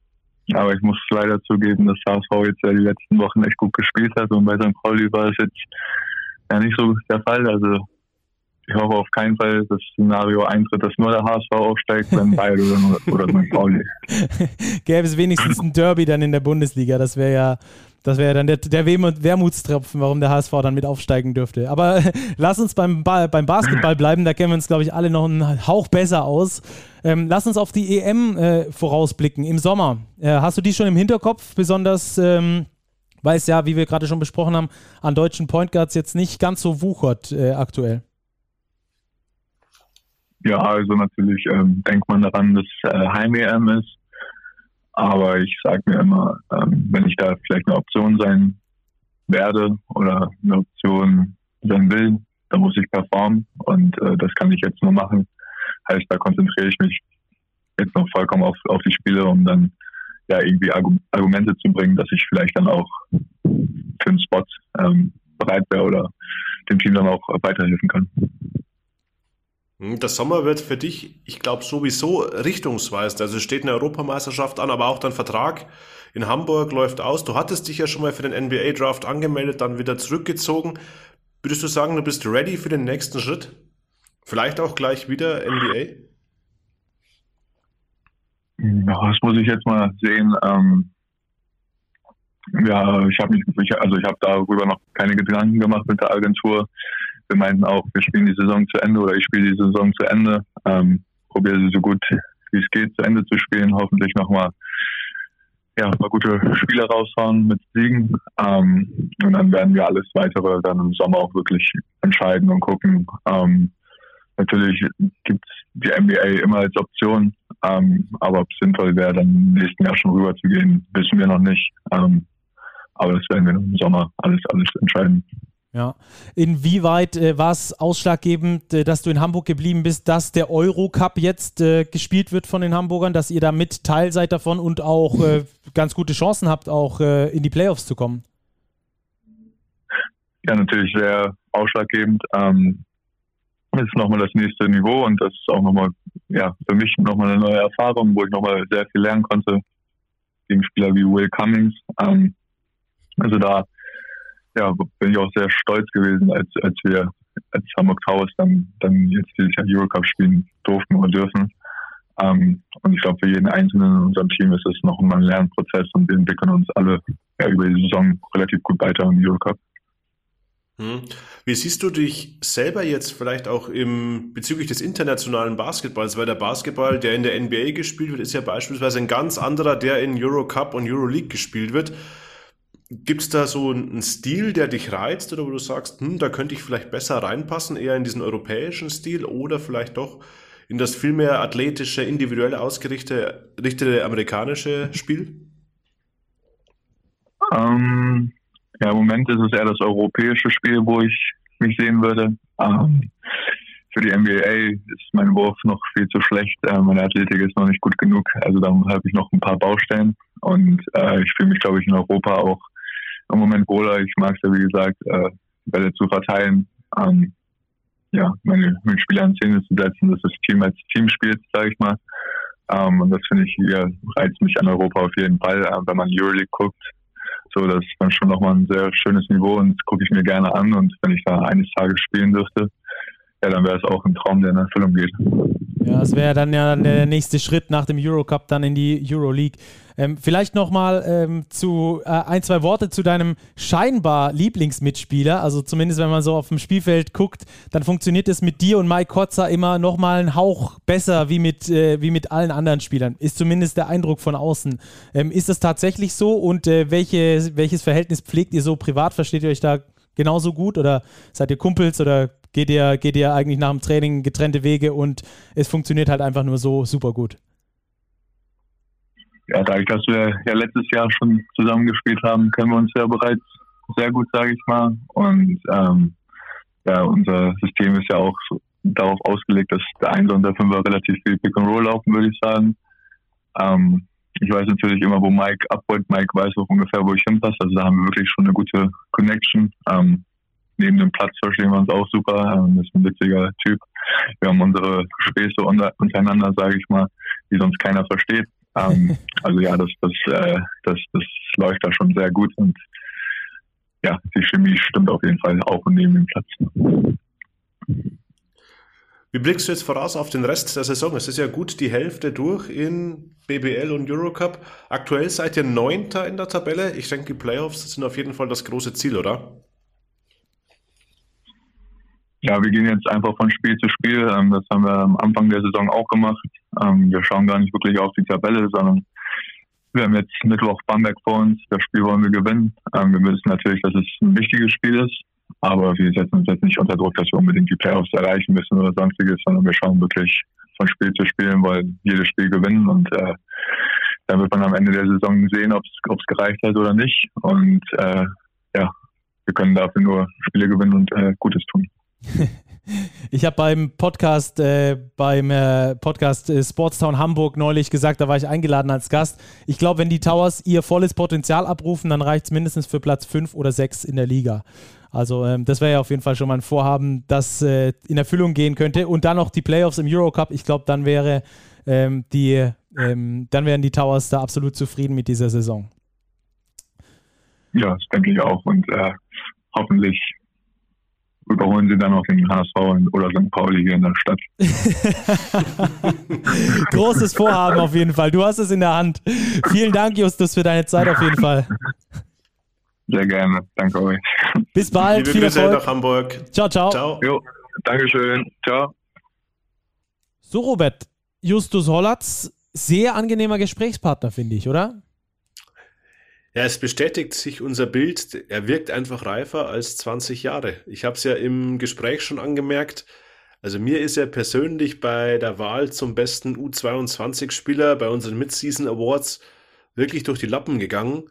aber ich muss leider zugeben, dass HSV jetzt ja die letzten Wochen echt gut gespielt hat und bei St. Pauli war es jetzt ja nicht so der Fall. Also ich hoffe auf keinen Fall, dass das Szenario eintritt, dass nur der HSV aufsteigt, wenn beide oder, oder St. Pauli. Gäbe es wenigstens ein Derby dann in der Bundesliga, das wäre ja das wäre dann der, der Wermutstropfen, warum der HSV dann mit aufsteigen dürfte. Aber lass uns beim, beim Basketball bleiben, da kennen wir uns, glaube ich, alle noch einen Hauch besser aus. Ähm, lass uns auf die EM äh, vorausblicken im Sommer. Äh, hast du die schon im Hinterkopf, besonders ähm, weil es ja, wie wir gerade schon besprochen haben, an deutschen Point Guards jetzt nicht ganz so wuchert äh, aktuell. Ja, also natürlich ähm, denkt man daran, dass äh, Heim-EM ist. Aber ich sage mir immer, ähm, wenn ich da vielleicht eine Option sein werde oder eine Option sein will, dann muss ich performen und äh, das kann ich jetzt nur machen. Heißt, da konzentriere ich mich jetzt noch vollkommen auf, auf die Spiele, um dann ja irgendwie Argumente zu bringen, dass ich vielleicht dann auch für einen Spot ähm, bereit wäre oder dem Team dann auch weiterhelfen kann. Hm, der Sommer wird für dich, ich glaube, sowieso richtungsweisend. Also es steht eine Europameisterschaft an, aber auch dein Vertrag in Hamburg läuft aus. Du hattest dich ja schon mal für den NBA-Draft angemeldet, dann wieder zurückgezogen. Würdest du sagen, du bist ready für den nächsten Schritt? Vielleicht auch gleich wieder NBA? Das muss ich jetzt mal sehen. Ähm, ja, ich habe also ich habe darüber noch keine Gedanken gemacht mit der Agentur. Wir meinten auch, wir spielen die Saison zu Ende oder ich spiele die Saison zu Ende. Ähm, probiere sie so gut wie es geht zu Ende zu spielen. Hoffentlich nochmal ja, mal gute Spiele raushauen mit Siegen. Ähm, und dann werden wir alles weitere dann im Sommer auch wirklich entscheiden und gucken. Ähm, natürlich gibt es die NBA immer als Option, ähm, aber ob es sinnvoll wäre, dann im nächsten Jahr schon rüber zu gehen, wissen wir noch nicht. Ähm, aber das werden wir im Sommer alles, alles entscheiden. Ja. Inwieweit äh, war es ausschlaggebend, äh, dass du in Hamburg geblieben bist, dass der Eurocup jetzt äh, gespielt wird von den Hamburgern, dass ihr da mit Teil seid davon und auch äh, ganz gute Chancen habt, auch äh, in die Playoffs zu kommen? ja natürlich sehr ausschlaggebend. Ähm, das ist nochmal das nächste Niveau und das ist auch nochmal, ja, für mich nochmal eine neue Erfahrung, wo ich nochmal sehr viel lernen konnte gegen Spieler wie Will Cummings. Ähm, also da ja, bin ich auch sehr stolz gewesen, als, als wir als Hamburg Towers dann, dann jetzt dieses Jahr Eurocup spielen durften oder dürfen. Ähm, und ich glaube, für jeden Einzelnen in unserem Team ist es noch ein Lernprozess und wir entwickeln uns alle ja, über die Saison relativ gut weiter im Eurocup. Hm. Wie siehst du dich selber jetzt vielleicht auch im bezüglich des internationalen Basketballs? Weil der Basketball, der in der NBA gespielt wird, ist ja beispielsweise ein ganz anderer, der in Eurocup und Euroleague gespielt wird. Gibt es da so einen Stil, der dich reizt oder wo du sagst, hm, da könnte ich vielleicht besser reinpassen, eher in diesen europäischen Stil oder vielleicht doch in das viel mehr athletische, individuell ausgerichtete amerikanische Spiel? Ähm, ja, im Moment ist es eher das europäische Spiel, wo ich mich sehen würde. Ähm, für die NBA ist mein Wurf noch viel zu schlecht. Äh, meine Athletik ist noch nicht gut genug. Also da habe ich noch ein paar Baustellen. Und äh, ich fühle mich, glaube ich, in Europa auch im Moment wohler. Ich mag es ja, wie gesagt, äh, Bälle zu verteilen. Ähm, ja, meine Mitspieler in Szene zu setzen, dass das Team als Team spielt, sage ich mal. Ähm, und das finde ich, ja, reizt mich an Europa auf jeden Fall. Äh, wenn man Euroleague guckt, so, das ist dann schon nochmal ein sehr schönes Niveau und das gucke ich mir gerne an. Und wenn ich da eines Tages spielen dürfte, ja, dann wäre es auch ein Traum, der in Erfüllung geht. Ja, das wäre dann ja der nächste Schritt nach dem Eurocup dann in die Euroleague. Ähm, vielleicht nochmal ähm, zu äh, ein, zwei Worte zu deinem scheinbar Lieblingsmitspieler. Also zumindest wenn man so auf dem Spielfeld guckt, dann funktioniert es mit dir und Mike Kotzer immer nochmal einen Hauch besser wie mit, äh, wie mit allen anderen Spielern. Ist zumindest der Eindruck von außen. Ähm, ist das tatsächlich so und äh, welche, welches Verhältnis pflegt ihr so privat? Versteht ihr euch da genauso gut oder seid ihr Kumpels oder geht ihr, geht ihr eigentlich nach dem Training getrennte Wege und es funktioniert halt einfach nur so super gut? Ja, dadurch, dass wir ja letztes Jahr schon zusammengespielt haben, kennen wir uns ja bereits sehr gut, sage ich mal. Und ähm, ja, unser System ist ja auch darauf ausgelegt, dass der Einser und der Fünfer relativ viel Pick and Roll laufen, würde ich sagen. Ähm, ich weiß natürlich immer, wo Mike abholt. Mike weiß auch ungefähr, wo ich hinpasse. Also da haben wir wirklich schon eine gute Connection. Ähm, neben dem Platz verstehen wir uns auch super. Ähm, das ist ein witziger Typ. Wir haben unsere Späße untereinander, sage ich mal, die sonst keiner versteht. Ähm, also ja, das, das, äh, das, das läuft da schon sehr gut und ja, die Chemie stimmt auf jeden Fall auch neben dem Platz. Wie blickst du jetzt voraus auf den Rest der Saison? Es ist ja gut die Hälfte durch in BBL und Eurocup. Aktuell seid ihr Neunter in der Tabelle. Ich denke, die Playoffs sind auf jeden Fall das große Ziel, oder? Ja, wir gehen jetzt einfach von Spiel zu Spiel. Ähm, das haben wir am Anfang der Saison auch gemacht. Ähm, wir schauen gar nicht wirklich auf die Tabelle, sondern wir haben jetzt Mittwoch Bamberg vor uns. Das Spiel wollen wir gewinnen. Ähm, wir wissen natürlich, dass es ein wichtiges Spiel ist, aber wir setzen uns jetzt nicht unter Druck, dass wir unbedingt die Playoffs erreichen müssen oder sonstiges, sondern wir schauen wirklich von Spiel zu Spiel, wollen jedes Spiel gewinnen und äh, dann wird man am Ende der Saison sehen, ob es gereicht hat oder nicht. Und äh, ja, wir können dafür nur Spiele gewinnen und äh, Gutes tun. Ich habe beim Podcast, äh, beim äh, Podcast äh, Sportstown Hamburg neulich gesagt, da war ich eingeladen als Gast. Ich glaube, wenn die Towers ihr volles Potenzial abrufen, dann reicht es mindestens für Platz 5 oder 6 in der Liga. Also ähm, das wäre ja auf jeden Fall schon mal ein Vorhaben, das äh, in Erfüllung gehen könnte. Und dann noch die Playoffs im Eurocup. Ich glaube, dann wäre ähm, die, ähm, dann wären die Towers da absolut zufrieden mit dieser Saison. Ja, das denke ich auch. Und äh, hoffentlich überholen sie dann auch den HSV oder St. Pauli hier in der Stadt. Großes Vorhaben auf jeden Fall. Du hast es in der Hand. Vielen Dank, Justus, für deine Zeit auf jeden Fall. Sehr gerne. Danke euch. Bis bald. Liebe Viel Grüße Erfolg. nach Hamburg. Ciao, ciao. Ciao. Jo, Dankeschön. Ciao. So, Robert. Justus Hollatz, sehr angenehmer Gesprächspartner, finde ich, oder? Ja, es bestätigt sich unser Bild. Er wirkt einfach reifer als 20 Jahre. Ich habe es ja im Gespräch schon angemerkt. Also mir ist er persönlich bei der Wahl zum besten U22-Spieler bei unseren Mid-Season Awards wirklich durch die Lappen gegangen.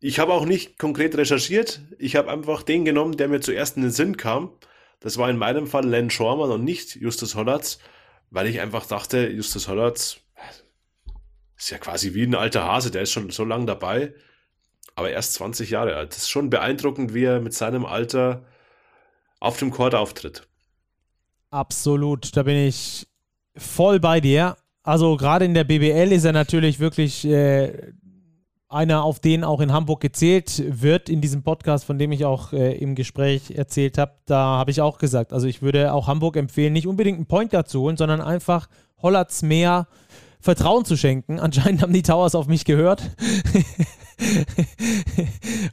Ich habe auch nicht konkret recherchiert. Ich habe einfach den genommen, der mir zuerst in den Sinn kam. Das war in meinem Fall Len Schormann und nicht Justus Hollatz, weil ich einfach dachte, Justus Hollatz ist ja quasi wie ein alter Hase, der ist schon so lange dabei aber erst 20 Jahre alt. Das ist schon beeindruckend, wie er mit seinem Alter auf dem Court auftritt. Absolut, da bin ich voll bei dir. Also gerade in der BBL ist er natürlich wirklich äh, einer, auf den auch in Hamburg gezählt wird, in diesem Podcast, von dem ich auch äh, im Gespräch erzählt habe. Da habe ich auch gesagt, also ich würde auch Hamburg empfehlen, nicht unbedingt einen Point Guard zu holen, sondern einfach Hollerts mehr Vertrauen zu schenken. Anscheinend haben die Towers auf mich gehört.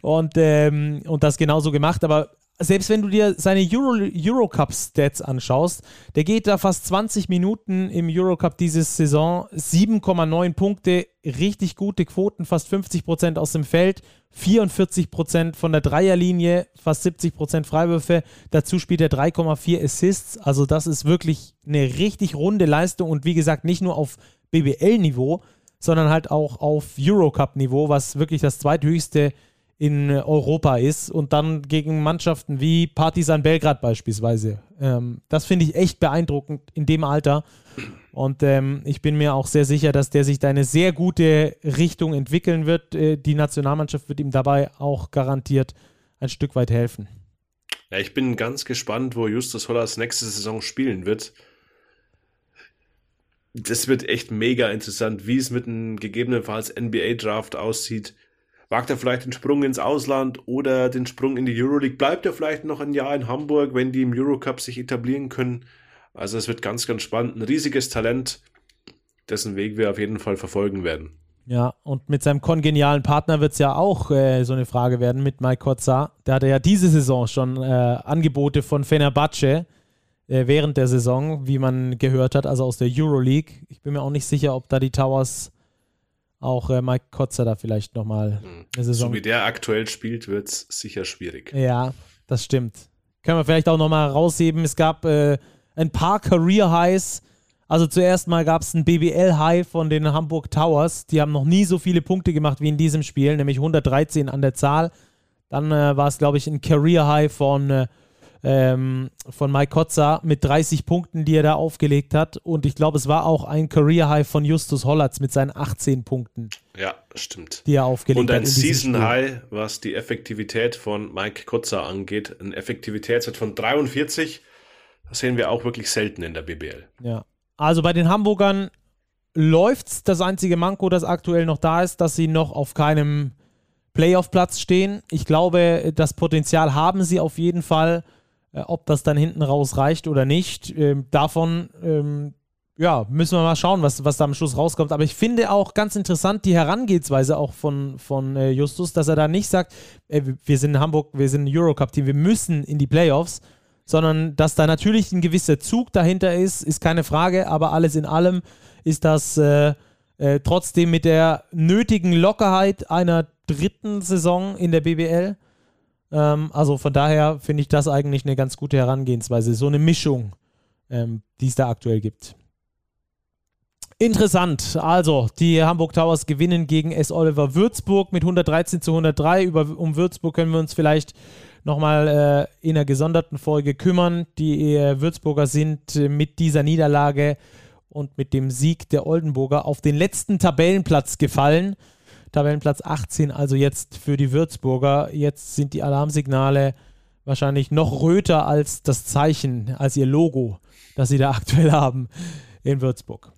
und, ähm, und das genauso gemacht. Aber selbst wenn du dir seine Euro, Eurocup-Stats anschaust, der geht da fast 20 Minuten im Eurocup diese Saison, 7,9 Punkte, richtig gute Quoten, fast 50 Prozent aus dem Feld, 44 Prozent von der Dreierlinie, fast 70 Prozent Freiwürfe. Dazu spielt er 3,4 Assists. Also das ist wirklich eine richtig runde Leistung und wie gesagt nicht nur auf BBL-Niveau, sondern halt auch auf Eurocup-Niveau, was wirklich das zweithöchste ist in Europa ist und dann gegen Mannschaften wie Partizan Belgrad beispielsweise. Ähm, das finde ich echt beeindruckend in dem Alter. Und ähm, ich bin mir auch sehr sicher, dass der sich da eine sehr gute Richtung entwickeln wird. Äh, die Nationalmannschaft wird ihm dabei auch garantiert ein Stück weit helfen. Ja, ich bin ganz gespannt, wo Justus Hollers nächste Saison spielen wird. Das wird echt mega interessant, wie es mit einem gegebenenfalls NBA-Draft aussieht Wagt er vielleicht den Sprung ins Ausland oder den Sprung in die Euroleague? Bleibt er vielleicht noch ein Jahr in Hamburg, wenn die im Eurocup sich etablieren können? Also es wird ganz, ganz spannend. Ein riesiges Talent, dessen Weg wir auf jeden Fall verfolgen werden. Ja, und mit seinem kongenialen Partner wird es ja auch äh, so eine Frage werden mit Mike Kotza. Der hatte ja diese Saison schon äh, Angebote von Fenerbahce äh, während der Saison, wie man gehört hat, also aus der Euroleague. Ich bin mir auch nicht sicher, ob da die Towers auch äh, Mike Kotzer da vielleicht nochmal hm. eine Saison. So wie der aktuell spielt, wird es sicher schwierig. Ja, das stimmt. Können wir vielleicht auch nochmal rausheben. Es gab äh, ein paar Career Highs. Also zuerst mal gab es ein BBL-High von den Hamburg Towers. Die haben noch nie so viele Punkte gemacht wie in diesem Spiel, nämlich 113 an der Zahl. Dann äh, war es, glaube ich, ein Career High von äh, ähm, von Mike Kotza mit 30 Punkten, die er da aufgelegt hat. Und ich glaube, es war auch ein Career High von Justus Hollatz mit seinen 18 Punkten. Ja, stimmt. Die er aufgelegt hat. Und ein hat Season High, was die Effektivität von Mike Kotza angeht. Ein Effektivitätswert von 43. Das sehen wir auch wirklich selten in der BBL. Ja. Also bei den Hamburgern läuft's. Das einzige Manko, das aktuell noch da ist, dass sie noch auf keinem Playoff-Platz stehen. Ich glaube, das Potenzial haben sie auf jeden Fall. Äh, ob das dann hinten raus reicht oder nicht, ähm, davon ähm, ja, müssen wir mal schauen, was, was da am Schluss rauskommt. Aber ich finde auch ganz interessant die Herangehensweise auch von, von äh, Justus, dass er da nicht sagt, äh, wir sind in Hamburg, wir sind ein Eurocup-Team, wir müssen in die Playoffs, sondern dass da natürlich ein gewisser Zug dahinter ist, ist keine Frage, aber alles in allem ist das äh, äh trotzdem mit der nötigen Lockerheit einer dritten Saison in der BBL ähm, also von daher finde ich das eigentlich eine ganz gute Herangehensweise. So eine Mischung, ähm, die es da aktuell gibt. Interessant. Also, die Hamburg Towers gewinnen gegen S. Oliver Würzburg mit 113 zu 103. Über, um Würzburg können wir uns vielleicht nochmal äh, in einer gesonderten Folge kümmern. Die äh, Würzburger sind äh, mit dieser Niederlage und mit dem Sieg der Oldenburger auf den letzten Tabellenplatz gefallen. Tabellenplatz 18, also jetzt für die Würzburger. Jetzt sind die Alarmsignale wahrscheinlich noch röter als das Zeichen, als ihr Logo, das sie da aktuell haben in Würzburg.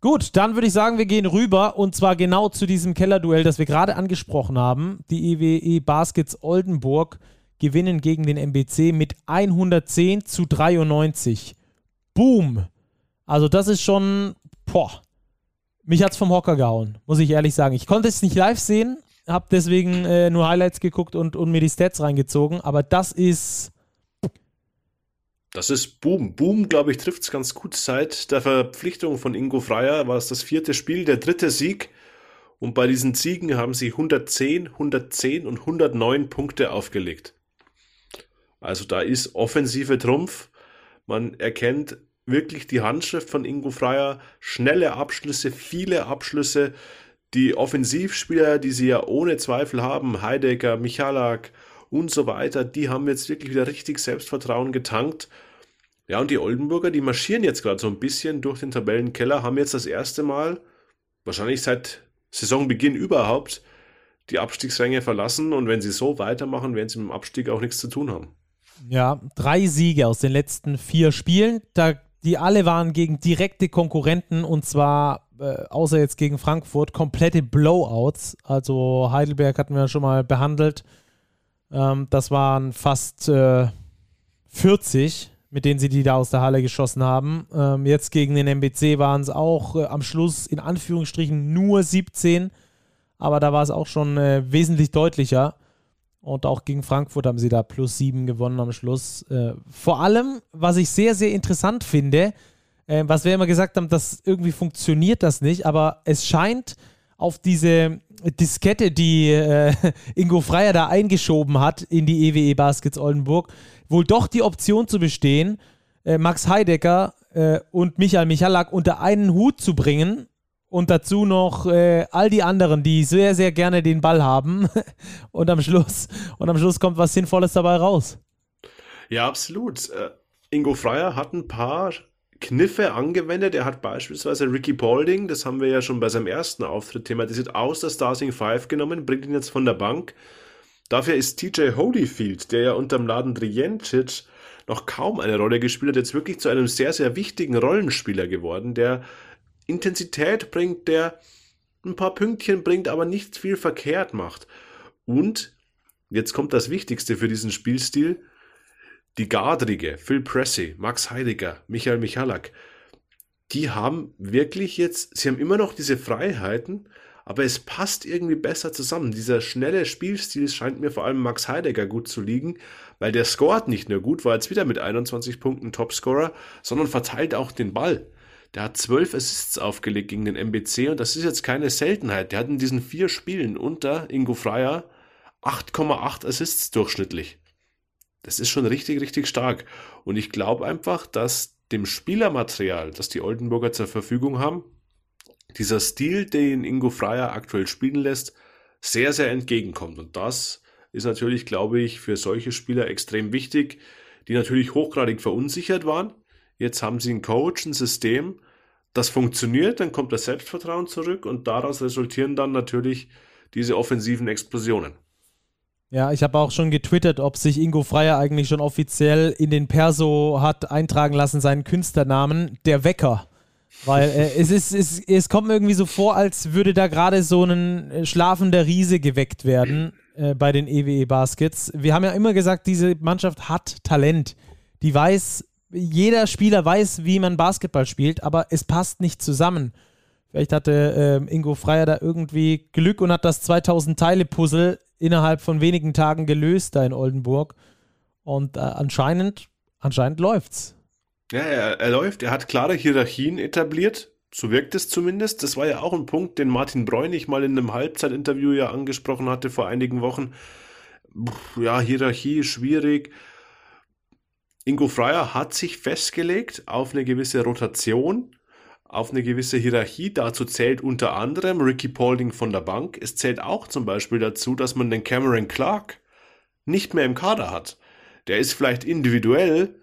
Gut, dann würde ich sagen, wir gehen rüber und zwar genau zu diesem Kellerduell, das wir gerade angesprochen haben. Die EWE Baskets Oldenburg gewinnen gegen den MBC mit 110 zu 93. Boom! Also das ist schon, boah, mich hat es vom Hocker gehauen, muss ich ehrlich sagen. Ich konnte es nicht live sehen, habe deswegen äh, nur Highlights geguckt und, und mir die Stats reingezogen, aber das ist. Das ist Boom. Boom, glaube ich, trifft es ganz gut. Seit der Verpflichtung von Ingo Freier war es das vierte Spiel, der dritte Sieg. Und bei diesen Siegen haben sie 110, 110 und 109 Punkte aufgelegt. Also da ist offensive Trumpf. Man erkennt wirklich die Handschrift von Ingo Freier. Schnelle Abschlüsse, viele Abschlüsse. Die Offensivspieler, die sie ja ohne Zweifel haben, Heidegger, Michalak und so weiter, die haben jetzt wirklich wieder richtig Selbstvertrauen getankt. Ja, und die Oldenburger, die marschieren jetzt gerade so ein bisschen durch den Tabellenkeller, haben jetzt das erste Mal, wahrscheinlich seit Saisonbeginn überhaupt, die Abstiegsränge verlassen und wenn sie so weitermachen, werden sie mit dem Abstieg auch nichts zu tun haben. Ja, drei Siege aus den letzten vier Spielen. Da, die alle waren gegen direkte Konkurrenten und zwar, äh, außer jetzt gegen Frankfurt, komplette Blowouts. Also Heidelberg hatten wir schon mal behandelt. Ähm, das waren fast äh, 40, mit denen sie die da aus der Halle geschossen haben. Ähm, jetzt gegen den MBC waren es auch äh, am Schluss in Anführungsstrichen nur 17, aber da war es auch schon äh, wesentlich deutlicher. Und auch gegen Frankfurt haben sie da plus sieben gewonnen am Schluss. Äh, vor allem, was ich sehr, sehr interessant finde, äh, was wir immer gesagt haben, dass irgendwie funktioniert das nicht, aber es scheint auf diese Diskette, die äh, Ingo Freier da eingeschoben hat in die EWE e Baskets Oldenburg, wohl doch die Option zu bestehen, äh, Max Heidecker äh, und Michael Michalak unter einen Hut zu bringen und dazu noch äh, all die anderen, die sehr, sehr gerne den Ball haben. und am Schluss, und am Schluss kommt was Sinnvolles dabei raus. Ja, absolut. Äh, Ingo Freier hat ein paar Kniffe angewendet. Er hat beispielsweise Ricky Paulding, das haben wir ja schon bei seinem ersten Auftritt thematisiert, aus der Starting Five genommen, bringt ihn jetzt von der Bank. Dafür ist TJ Holyfield, der ja unter dem Laden Driencic noch kaum eine Rolle gespielt hat, jetzt wirklich zu einem sehr, sehr wichtigen Rollenspieler geworden, der Intensität bringt, der ein paar Pünktchen bringt, aber nicht viel verkehrt macht. Und jetzt kommt das Wichtigste für diesen Spielstil. Die Gardrige, Phil Pressey, Max Heidegger, Michael Michalak, die haben wirklich jetzt, sie haben immer noch diese Freiheiten, aber es passt irgendwie besser zusammen. Dieser schnelle Spielstil scheint mir vor allem Max Heidegger gut zu liegen, weil der scoret nicht nur gut, war jetzt wieder mit 21 Punkten Topscorer, sondern verteilt auch den Ball. Der hat zwölf Assists aufgelegt gegen den MBC und das ist jetzt keine Seltenheit. Der hat in diesen vier Spielen unter Ingo Freier 8,8 Assists durchschnittlich. Das ist schon richtig, richtig stark. Und ich glaube einfach, dass dem Spielermaterial, das die Oldenburger zur Verfügung haben, dieser Stil, den Ingo Freier aktuell spielen lässt, sehr, sehr entgegenkommt. Und das ist natürlich, glaube ich, für solche Spieler extrem wichtig, die natürlich hochgradig verunsichert waren, Jetzt haben sie einen Coach, ein System, das funktioniert, dann kommt das Selbstvertrauen zurück und daraus resultieren dann natürlich diese offensiven Explosionen. Ja, ich habe auch schon getwittert, ob sich Ingo Freier eigentlich schon offiziell in den Perso hat eintragen lassen, seinen Künstlernamen, der Wecker. Weil äh, es, ist, es, es kommt mir irgendwie so vor, als würde da gerade so ein äh, schlafender Riese geweckt werden äh, bei den EWE e Baskets. Wir haben ja immer gesagt, diese Mannschaft hat Talent. Die weiß, jeder Spieler weiß, wie man Basketball spielt, aber es passt nicht zusammen. Vielleicht hatte äh, Ingo Freier da irgendwie Glück und hat das 2000 Teile Puzzle innerhalb von wenigen Tagen gelöst da in Oldenburg. Und äh, anscheinend, anscheinend läuft's. Ja, er, er läuft. Er hat klare Hierarchien etabliert. So wirkt es zumindest. Das war ja auch ein Punkt, den Martin Bräunig mal in einem Halbzeitinterview ja angesprochen hatte vor einigen Wochen. Ja, Hierarchie schwierig. Ingo Freier hat sich festgelegt auf eine gewisse Rotation, auf eine gewisse Hierarchie. Dazu zählt unter anderem Ricky Paulding von der Bank. Es zählt auch zum Beispiel dazu, dass man den Cameron Clark nicht mehr im Kader hat. Der ist vielleicht individuell,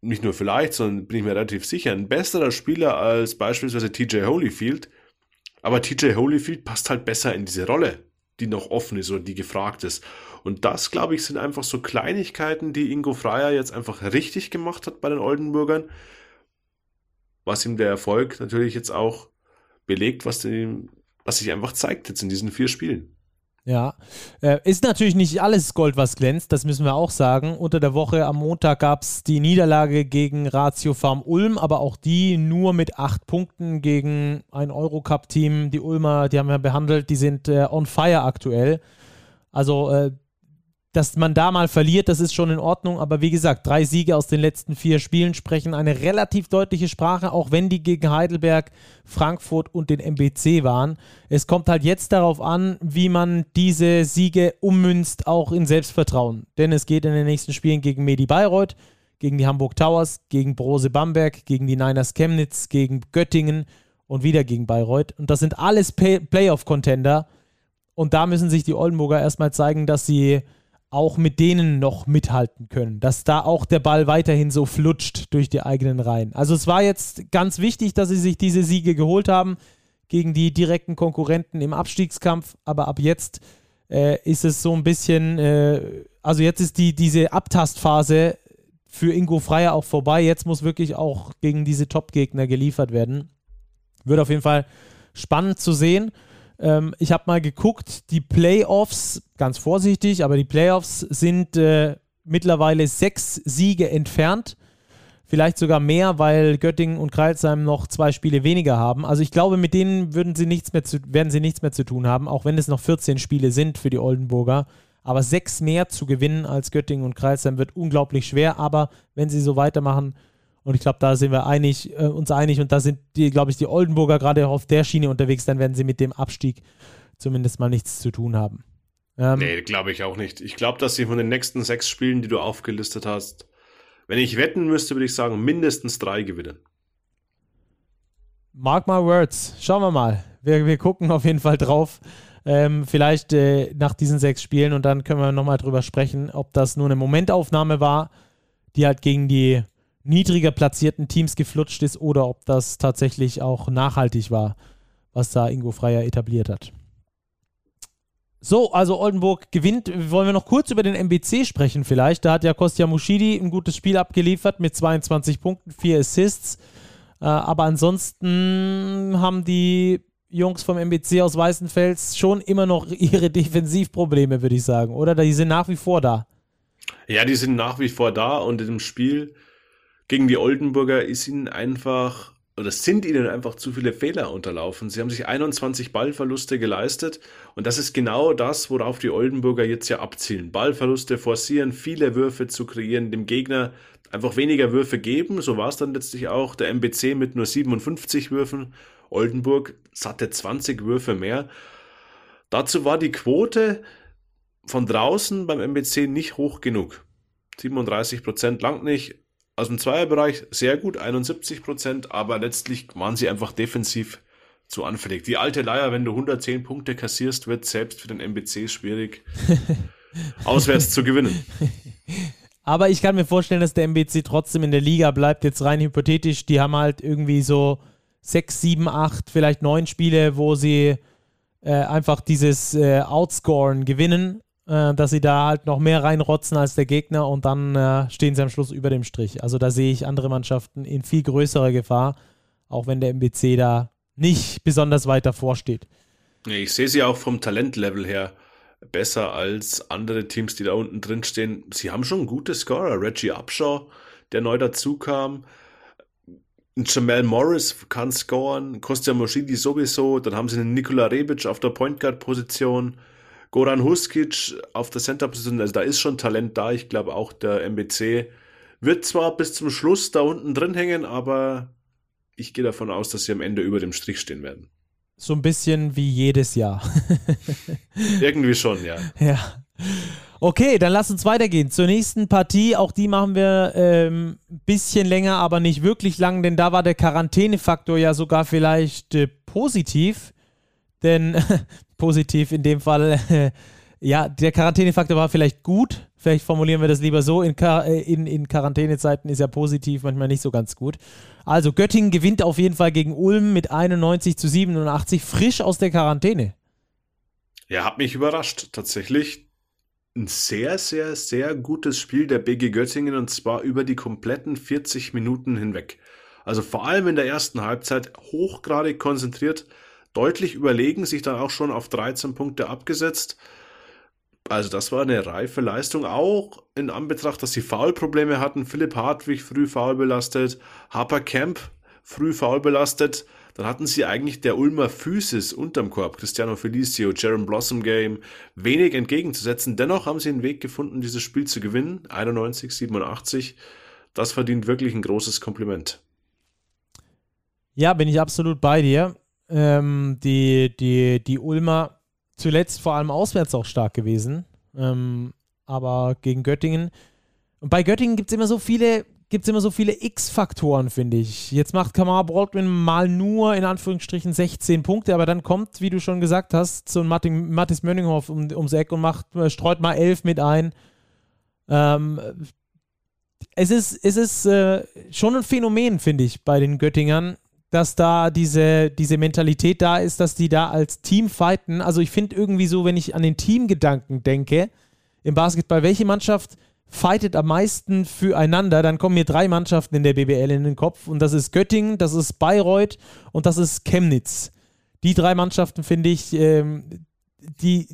nicht nur vielleicht, sondern bin ich mir relativ sicher, ein besserer Spieler als beispielsweise TJ Holyfield. Aber TJ Holyfield passt halt besser in diese Rolle, die noch offen ist oder die gefragt ist. Und das, glaube ich, sind einfach so Kleinigkeiten, die Ingo Freier jetzt einfach richtig gemacht hat bei den Oldenburgern, was ihm der Erfolg natürlich jetzt auch belegt, was, dem, was sich einfach zeigt jetzt in diesen vier Spielen. Ja, äh, ist natürlich nicht alles Gold, was glänzt, das müssen wir auch sagen. Unter der Woche am Montag gab es die Niederlage gegen Ratio Farm Ulm, aber auch die nur mit acht Punkten gegen ein Eurocup-Team. Die Ulmer, die haben wir behandelt, die sind äh, on fire aktuell. Also äh, dass man da mal verliert, das ist schon in Ordnung. Aber wie gesagt, drei Siege aus den letzten vier Spielen sprechen eine relativ deutliche Sprache, auch wenn die gegen Heidelberg, Frankfurt und den MBC waren. Es kommt halt jetzt darauf an, wie man diese Siege ummünzt, auch in Selbstvertrauen. Denn es geht in den nächsten Spielen gegen Medi Bayreuth, gegen die Hamburg Towers, gegen Brose Bamberg, gegen die Niners Chemnitz, gegen Göttingen und wieder gegen Bayreuth. Und das sind alles Playoff-Contender. Und da müssen sich die Oldenburger erstmal zeigen, dass sie auch mit denen noch mithalten können, dass da auch der Ball weiterhin so flutscht durch die eigenen Reihen. Also es war jetzt ganz wichtig, dass sie sich diese Siege geholt haben. gegen die direkten Konkurrenten im Abstiegskampf, aber ab jetzt äh, ist es so ein bisschen, äh, also jetzt ist die, diese Abtastphase für Ingo Freier auch vorbei. Jetzt muss wirklich auch gegen diese Top-Gegner geliefert werden. Wird auf jeden Fall spannend zu sehen. Ähm, ich habe mal geguckt, die Playoffs, ganz vorsichtig, aber die Playoffs sind äh, mittlerweile sechs Siege entfernt. Vielleicht sogar mehr, weil Göttingen und Kreilsheim noch zwei Spiele weniger haben. Also ich glaube, mit denen würden sie nichts mehr zu, werden sie nichts mehr zu tun haben, auch wenn es noch 14 Spiele sind für die Oldenburger. Aber sechs mehr zu gewinnen als Göttingen und Kreilsheim wird unglaublich schwer. Aber wenn sie so weitermachen, und ich glaube, da sind wir einig, äh, uns einig, und da sind die, glaube ich, die Oldenburger gerade auf der Schiene unterwegs, dann werden sie mit dem Abstieg zumindest mal nichts zu tun haben. Ähm, nee, glaube ich auch nicht. Ich glaube, dass sie von den nächsten sechs Spielen, die du aufgelistet hast, wenn ich wetten müsste, würde ich sagen, mindestens drei gewinnen. Mark my words. Schauen wir mal. Wir, wir gucken auf jeden Fall drauf. Ähm, vielleicht äh, nach diesen sechs Spielen und dann können wir nochmal drüber sprechen, ob das nur eine Momentaufnahme war, die halt gegen die niedriger platzierten Teams geflutscht ist oder ob das tatsächlich auch nachhaltig war, was da Ingo Freier etabliert hat. So, also Oldenburg gewinnt. Wollen wir noch kurz über den MBC sprechen vielleicht? Da hat ja Kostja Muschidi ein gutes Spiel abgeliefert mit 22 Punkten, 4 Assists. Äh, aber ansonsten haben die Jungs vom MBC aus Weißenfels schon immer noch ihre Defensivprobleme, würde ich sagen, oder? Die sind nach wie vor da. Ja, die sind nach wie vor da und im Spiel gegen die Oldenburger ist ihnen einfach oder sind ihnen einfach zu viele Fehler unterlaufen. Sie haben sich 21 Ballverluste geleistet und das ist genau das, worauf die Oldenburger jetzt ja abzielen. Ballverluste forcieren, viele Würfe zu kreieren, dem Gegner einfach weniger Würfe geben. So war es dann letztlich auch. Der MBC mit nur 57 Würfen, Oldenburg satte 20 Würfe mehr. Dazu war die Quote von draußen beim MBC nicht hoch genug. 37 Prozent lang nicht aus dem Zweierbereich sehr gut, 71 Prozent, aber letztlich waren sie einfach defensiv zu anfällig. Die alte Leier, wenn du 110 Punkte kassierst, wird selbst für den MBC schwierig, auswärts zu gewinnen. Aber ich kann mir vorstellen, dass der MBC trotzdem in der Liga bleibt, jetzt rein hypothetisch. Die haben halt irgendwie so sechs, sieben, acht, vielleicht neun Spiele, wo sie äh, einfach dieses äh, Outscoren gewinnen äh, dass sie da halt noch mehr reinrotzen als der Gegner und dann äh, stehen sie am Schluss über dem Strich. Also da sehe ich andere Mannschaften in viel größerer Gefahr, auch wenn der MBC da nicht besonders weit davor steht. Ich sehe sie auch vom Talentlevel her besser als andere Teams, die da unten drin stehen. Sie haben schon gute Scorer. Reggie Upshaw, der neu dazu kam. Jamal Morris kann scoren, Kostja Moschidi sowieso, dann haben sie einen Nikola Rebic auf der Point Guard Position. Goran Huskic auf der Center-Position, also da ist schon Talent da. Ich glaube auch der MBC wird zwar bis zum Schluss da unten drin hängen, aber ich gehe davon aus, dass sie am Ende über dem Strich stehen werden. So ein bisschen wie jedes Jahr. Irgendwie schon, ja. Ja. Okay, dann lass uns weitergehen zur nächsten Partie. Auch die machen wir ein ähm, bisschen länger, aber nicht wirklich lang, denn da war der Quarantänefaktor ja sogar vielleicht äh, positiv. Denn positiv in dem Fall, ja, der Quarantänefaktor war vielleicht gut. Vielleicht formulieren wir das lieber so. In, äh, in, in Quarantänezeiten ist ja positiv manchmal nicht so ganz gut. Also Göttingen gewinnt auf jeden Fall gegen Ulm mit 91 zu 87, frisch aus der Quarantäne. Ja, hat mich überrascht. Tatsächlich ein sehr, sehr, sehr gutes Spiel der BG Göttingen und zwar über die kompletten 40 Minuten hinweg. Also vor allem in der ersten Halbzeit hochgradig konzentriert, deutlich überlegen, sich dann auch schon auf 13 Punkte abgesetzt. Also das war eine reife Leistung, auch in Anbetracht, dass sie Foulprobleme hatten. Philipp Hartwig früh faul belastet, Harper Camp früh faul belastet. Dann hatten sie eigentlich der Ulmer Physis unterm Korb, Cristiano Felicio, Jaron Blossom Game, wenig entgegenzusetzen. Dennoch haben sie einen Weg gefunden, dieses Spiel zu gewinnen. 91, 87. Das verdient wirklich ein großes Kompliment. Ja, bin ich absolut bei dir ähm, die, die, die Ulmer zuletzt vor allem auswärts auch stark gewesen. Ähm, aber gegen Göttingen. Und bei Göttingen gibt es immer so viele, gibt immer so viele X-Faktoren, finde ich. Jetzt macht Kamar Baldwin mal nur in Anführungsstrichen 16 Punkte, aber dann kommt, wie du schon gesagt hast, so ein Martin, Mathis Mönninghoff um, ums Eck und macht, äh, streut mal 11 mit ein. Ähm, es ist, es ist äh, schon ein Phänomen, finde ich, bei den Göttingern, dass da diese, diese Mentalität da ist, dass die da als Team fighten. Also ich finde irgendwie so, wenn ich an den Teamgedanken denke, im Basketball, welche Mannschaft fightet am meisten füreinander, dann kommen mir drei Mannschaften in der BBL in den Kopf und das ist Göttingen, das ist Bayreuth und das ist Chemnitz. Die drei Mannschaften finde ich, ähm, die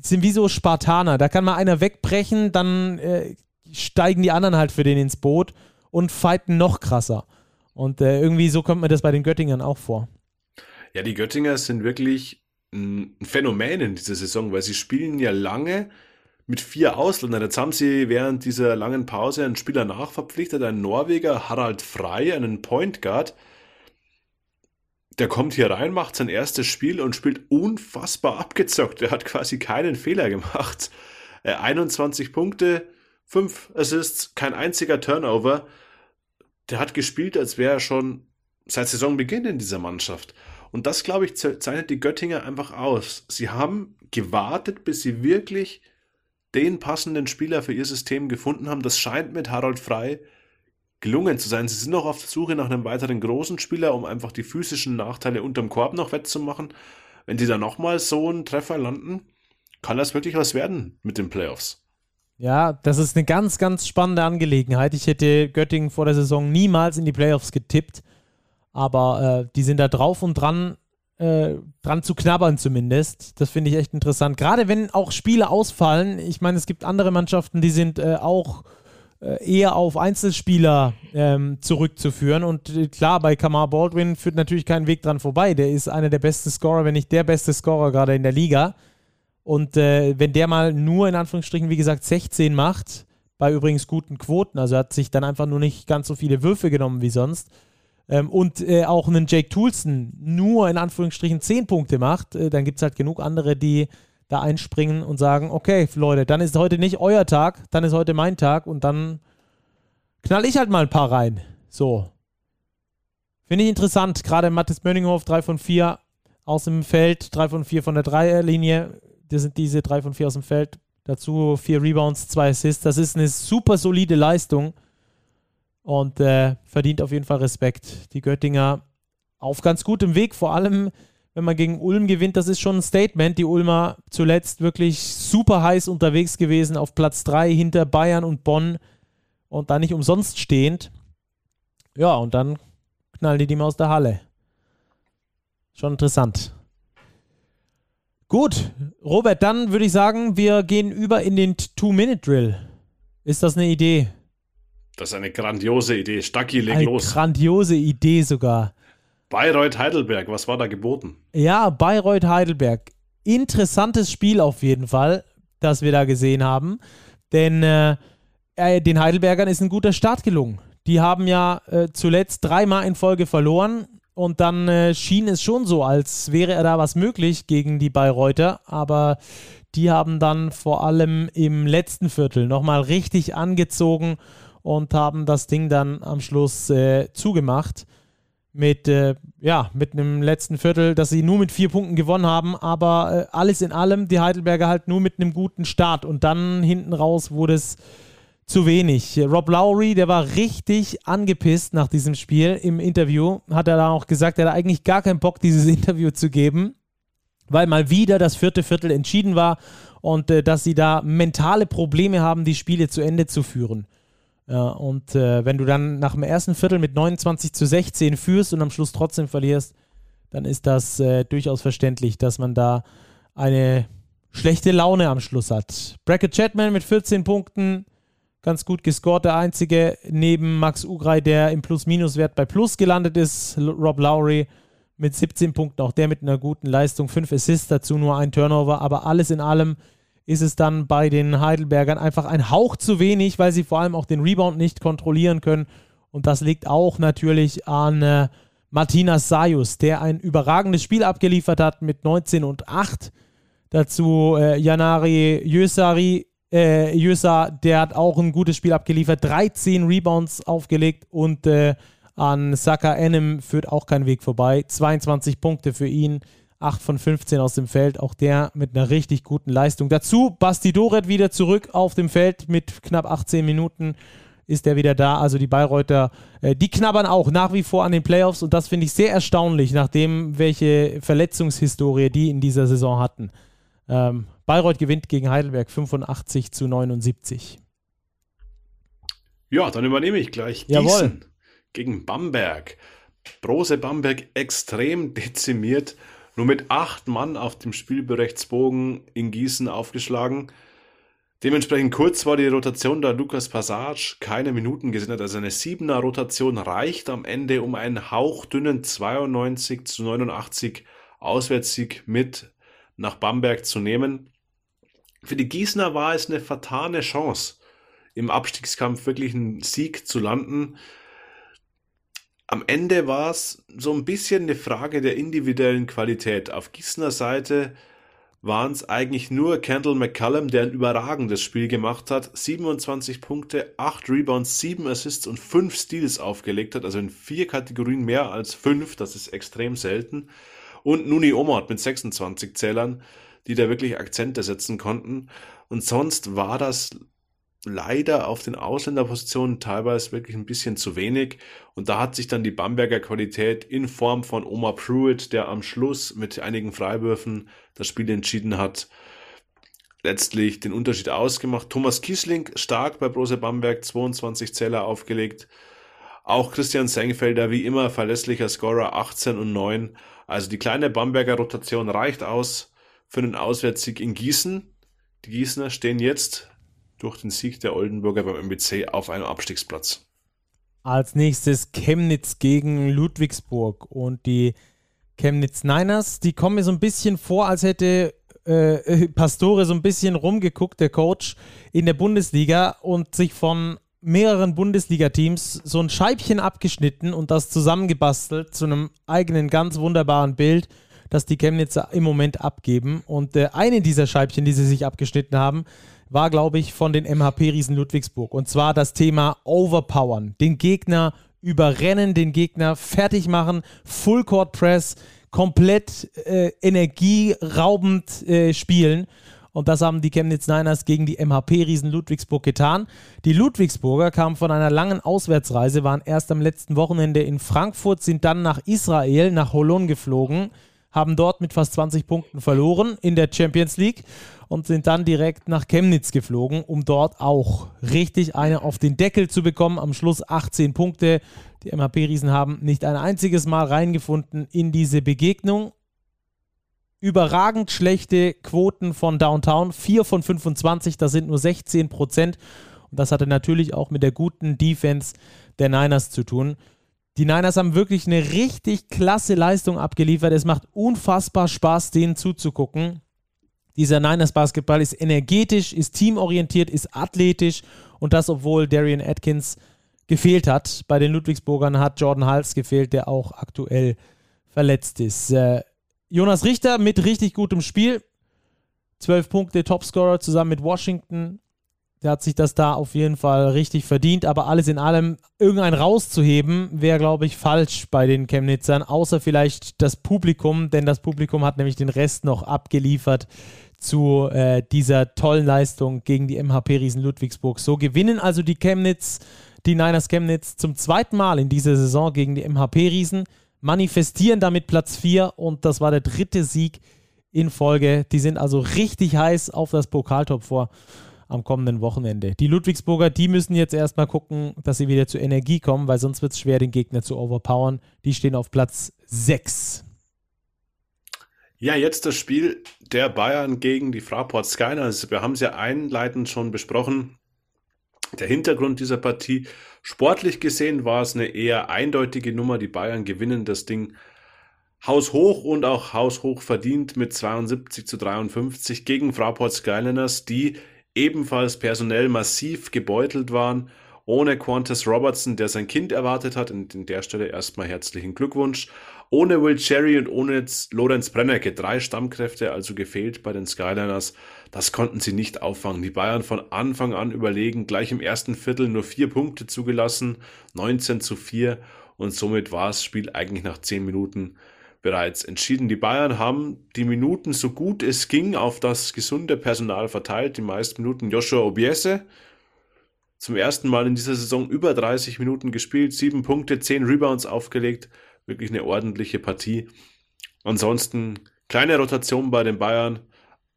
sind wie so Spartaner. Da kann mal einer wegbrechen, dann äh, steigen die anderen halt für den ins Boot und fighten noch krasser. Und äh, irgendwie so kommt mir das bei den Göttingern auch vor. Ja, die Göttinger sind wirklich ein Phänomen in dieser Saison, weil sie spielen ja lange mit vier Ausländern. Jetzt haben sie während dieser langen Pause einen Spieler nachverpflichtet, einen Norweger, Harald Frey, einen Point Guard. Der kommt hier rein, macht sein erstes Spiel und spielt unfassbar abgezockt. Er hat quasi keinen Fehler gemacht. 21 äh, Punkte, 5 Assists, kein einziger Turnover der hat gespielt, als wäre er schon seit Saisonbeginn in dieser Mannschaft. Und das, glaube ich, zeichnet die Göttinger einfach aus. Sie haben gewartet, bis sie wirklich den passenden Spieler für ihr System gefunden haben. Das scheint mit Harold Frei gelungen zu sein. Sie sind noch auf der Suche nach einem weiteren großen Spieler, um einfach die physischen Nachteile unterm Korb noch wettzumachen. Wenn sie da nochmal so einen Treffer landen, kann das wirklich was werden mit den Playoffs. Ja, das ist eine ganz, ganz spannende Angelegenheit. Ich hätte Göttingen vor der Saison niemals in die Playoffs getippt, aber äh, die sind da drauf und dran, äh, dran zu knabbern zumindest. Das finde ich echt interessant. Gerade wenn auch Spiele ausfallen. Ich meine, es gibt andere Mannschaften, die sind äh, auch äh, eher auf Einzelspieler ähm, zurückzuführen. Und äh, klar, bei Kamar Baldwin führt natürlich kein Weg dran vorbei. Der ist einer der besten Scorer, wenn nicht der beste Scorer gerade in der Liga. Und äh, wenn der mal nur in Anführungsstrichen, wie gesagt, 16 macht, bei übrigens guten Quoten, also hat sich dann einfach nur nicht ganz so viele Würfe genommen wie sonst, ähm, und äh, auch einen Jake Toulson nur in Anführungsstrichen 10 Punkte macht, äh, dann gibt es halt genug andere, die da einspringen und sagen, okay, Leute, dann ist heute nicht euer Tag, dann ist heute mein Tag und dann knall ich halt mal ein paar rein. So. Finde ich interessant. Gerade Mathis Mönninghoff, 3 von 4 aus dem Feld, 3 von 4 von der Dreierlinie das sind diese drei von vier aus dem Feld. Dazu vier Rebounds, zwei Assists. Das ist eine super solide Leistung und äh, verdient auf jeden Fall Respekt. Die Göttinger auf ganz gutem Weg, vor allem wenn man gegen Ulm gewinnt, das ist schon ein Statement. Die Ulmer zuletzt wirklich super heiß unterwegs gewesen, auf Platz 3 hinter Bayern und Bonn und da nicht umsonst stehend. Ja, und dann knallen die die mal aus der Halle. Schon interessant. Gut, Robert, dann würde ich sagen, wir gehen über in den Two-Minute-Drill. Ist das eine Idee? Das ist eine grandiose Idee. Stacki, leg eine los. Grandiose Idee sogar. Bayreuth Heidelberg, was war da geboten? Ja, Bayreuth Heidelberg. Interessantes Spiel auf jeden Fall, das wir da gesehen haben. Denn äh, äh den Heidelbergern ist ein guter Start gelungen. Die haben ja äh, zuletzt dreimal in Folge verloren. Und dann äh, schien es schon so, als wäre da was möglich gegen die Bayreuther. Aber die haben dann vor allem im letzten Viertel nochmal richtig angezogen und haben das Ding dann am Schluss äh, zugemacht. Mit, äh, ja, mit einem letzten Viertel, dass sie nur mit vier Punkten gewonnen haben, aber äh, alles in allem die Heidelberger halt nur mit einem guten Start und dann hinten raus wurde es zu wenig. Rob Lowry, der war richtig angepisst nach diesem Spiel im Interview. Hat er da auch gesagt, er hat eigentlich gar keinen Bock, dieses Interview zu geben, weil mal wieder das vierte Viertel entschieden war und äh, dass sie da mentale Probleme haben, die Spiele zu Ende zu führen. Ja, und äh, wenn du dann nach dem ersten Viertel mit 29 zu 16 führst und am Schluss trotzdem verlierst, dann ist das äh, durchaus verständlich, dass man da eine schlechte Laune am Schluss hat. Bracket Chatman mit 14 Punkten, ganz gut gescored. Der einzige neben Max Ugrei, der im Plus-Minus-Wert bei Plus gelandet ist, Rob Lowry mit 17 Punkten, auch der mit einer guten Leistung, 5 Assists, dazu nur ein Turnover, aber alles in allem ist es dann bei den Heidelbergern einfach ein Hauch zu wenig, weil sie vor allem auch den Rebound nicht kontrollieren können. Und das liegt auch natürlich an äh, Martinas Sayus, der ein überragendes Spiel abgeliefert hat mit 19 und 8. Dazu äh, Janari Jösari äh, Jösa, der hat auch ein gutes Spiel abgeliefert, 13 Rebounds aufgelegt und äh, an Saka Enem führt auch kein Weg vorbei. 22 Punkte für ihn, 8 von 15 aus dem Feld, auch der mit einer richtig guten Leistung. Dazu Basti Doret wieder zurück auf dem Feld mit knapp 18 Minuten. ist er wieder da. Also die Bayreuther, äh, die knabbern auch nach wie vor an den Playoffs und das finde ich sehr erstaunlich, nachdem welche Verletzungshistorie die in dieser Saison hatten. Ähm, Bayreuth gewinnt gegen Heidelberg 85 zu 79. Ja, dann übernehme ich gleich Gießen Jawohl. gegen Bamberg. Brose Bamberg extrem dezimiert, nur mit acht Mann auf dem Spielberechtsbogen in Gießen aufgeschlagen. Dementsprechend kurz war die Rotation, da Lukas Passage keine Minuten gesehen hat. Also eine siebener Rotation reicht am Ende, um einen hauchdünnen 92 zu 89 Auswärtssieg mit nach Bamberg zu nehmen. Für die Gießener war es eine vertane Chance, im Abstiegskampf wirklich einen Sieg zu landen. Am Ende war es so ein bisschen eine Frage der individuellen Qualität. Auf Gießener Seite waren es eigentlich nur Kendall McCallum, der ein überragendes Spiel gemacht hat. 27 Punkte, 8 Rebounds, 7 Assists und 5 Steals aufgelegt hat. Also in vier Kategorien mehr als 5. Das ist extrem selten. Und Nuni Omot mit 26 Zählern, die da wirklich Akzente setzen konnten. Und sonst war das leider auf den Ausländerpositionen teilweise wirklich ein bisschen zu wenig. Und da hat sich dann die Bamberger Qualität in Form von Omar Pruitt, der am Schluss mit einigen Freiwürfen das Spiel entschieden hat, letztlich den Unterschied ausgemacht. Thomas Kiesling stark bei Brose Bamberg, 22 Zähler aufgelegt. Auch Christian Sengfelder, wie immer verlässlicher Scorer, 18 und 9. Also die kleine Bamberger Rotation reicht aus für einen Auswärtssieg in Gießen. Die Gießener stehen jetzt durch den Sieg der Oldenburger beim MBC auf einem Abstiegsplatz. Als nächstes Chemnitz gegen Ludwigsburg und die Chemnitz Niners, die kommen mir so ein bisschen vor, als hätte äh, Pastore so ein bisschen rumgeguckt, der Coach, in der Bundesliga und sich von mehreren Bundesliga-Teams so ein Scheibchen abgeschnitten und das zusammengebastelt zu einem eigenen ganz wunderbaren Bild, das die Chemnitzer im Moment abgeben. Und äh, eine dieser Scheibchen, die sie sich abgeschnitten haben, war, glaube ich, von den MHP-Riesen Ludwigsburg. Und zwar das Thema Overpowern. Den Gegner überrennen, den Gegner fertig machen, Full Court Press, komplett äh, energieraubend äh, spielen. Und das haben die Chemnitz Niners gegen die MHP-Riesen Ludwigsburg getan. Die Ludwigsburger kamen von einer langen Auswärtsreise, waren erst am letzten Wochenende in Frankfurt, sind dann nach Israel, nach Holon geflogen, haben dort mit fast 20 Punkten verloren in der Champions League und sind dann direkt nach Chemnitz geflogen, um dort auch richtig eine auf den Deckel zu bekommen. Am Schluss 18 Punkte. Die MHP-Riesen haben nicht ein einziges Mal reingefunden in diese Begegnung. Überragend schlechte Quoten von Downtown. 4 von 25, das sind nur 16 Prozent. Und das hatte natürlich auch mit der guten Defense der Niners zu tun. Die Niners haben wirklich eine richtig klasse Leistung abgeliefert. Es macht unfassbar Spaß, denen zuzugucken. Dieser Niners Basketball ist energetisch, ist teamorientiert, ist athletisch und das, obwohl Darian Atkins gefehlt hat. Bei den Ludwigsburgern hat Jordan Hals gefehlt, der auch aktuell verletzt ist. Äh, Jonas Richter mit richtig gutem Spiel. 12 Punkte, Topscorer zusammen mit Washington. Der hat sich das da auf jeden Fall richtig verdient, aber alles in allem irgendein rauszuheben, wäre, glaube ich, falsch bei den Chemnitzern, außer vielleicht das Publikum, denn das Publikum hat nämlich den Rest noch abgeliefert zu äh, dieser tollen Leistung gegen die MHP-Riesen Ludwigsburg. So gewinnen also die Chemnitz, die Niners Chemnitz zum zweiten Mal in dieser Saison gegen die MHP-Riesen, manifestieren damit Platz 4 und das war der dritte Sieg in Folge. Die sind also richtig heiß auf das Pokaltop vor am kommenden Wochenende. Die Ludwigsburger, die müssen jetzt erstmal gucken, dass sie wieder zur Energie kommen, weil sonst wird es schwer, den Gegner zu overpowern. Die stehen auf Platz 6. Ja, jetzt das Spiel der Bayern gegen die Fraport Skyners. Wir haben es ja einleitend schon besprochen. Der Hintergrund dieser Partie, sportlich gesehen war es eine eher eindeutige Nummer. Die Bayern gewinnen das Ding haushoch und auch haushoch verdient mit 72 zu 53 gegen Fraport Skyliners, die ebenfalls personell massiv gebeutelt waren ohne Qantas Robertson, der sein Kind erwartet hat. Und an der Stelle erstmal herzlichen Glückwunsch. Ohne Will Cherry und ohne Lorenz Brennecke. Drei Stammkräfte also gefehlt bei den Skyliners. Das konnten sie nicht auffangen. Die Bayern von Anfang an überlegen. Gleich im ersten Viertel nur vier Punkte zugelassen. 19 zu 4. Und somit war das Spiel eigentlich nach zehn Minuten bereits entschieden. Die Bayern haben die Minuten so gut es ging auf das gesunde Personal verteilt. Die meisten Minuten Joshua Obiese, zum ersten Mal in dieser Saison über 30 Minuten gespielt, sieben Punkte, zehn Rebounds aufgelegt. Wirklich eine ordentliche Partie. Ansonsten kleine Rotation bei den Bayern,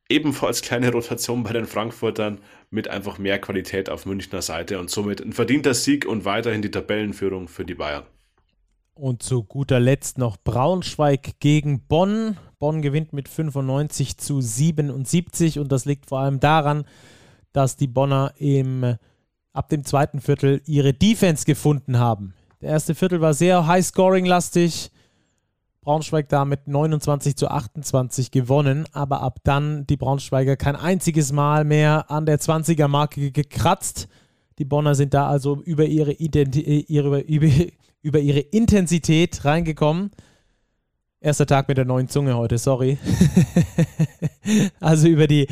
ebenfalls kleine Rotation bei den Frankfurtern mit einfach mehr Qualität auf Münchner Seite und somit ein verdienter Sieg und weiterhin die Tabellenführung für die Bayern. Und zu guter Letzt noch Braunschweig gegen Bonn. Bonn gewinnt mit 95 zu 77 und das liegt vor allem daran, dass die Bonner im, ab dem zweiten Viertel ihre Defense gefunden haben. Der erste Viertel war sehr high-scoring-lastig. Braunschweig damit 29 zu 28 gewonnen, aber ab dann die Braunschweiger kein einziges Mal mehr an der 20er-Marke gekratzt. Die Bonner sind da also über ihre, Identi äh, ihre, über, über ihre Intensität reingekommen. Erster Tag mit der neuen Zunge heute, sorry. also über die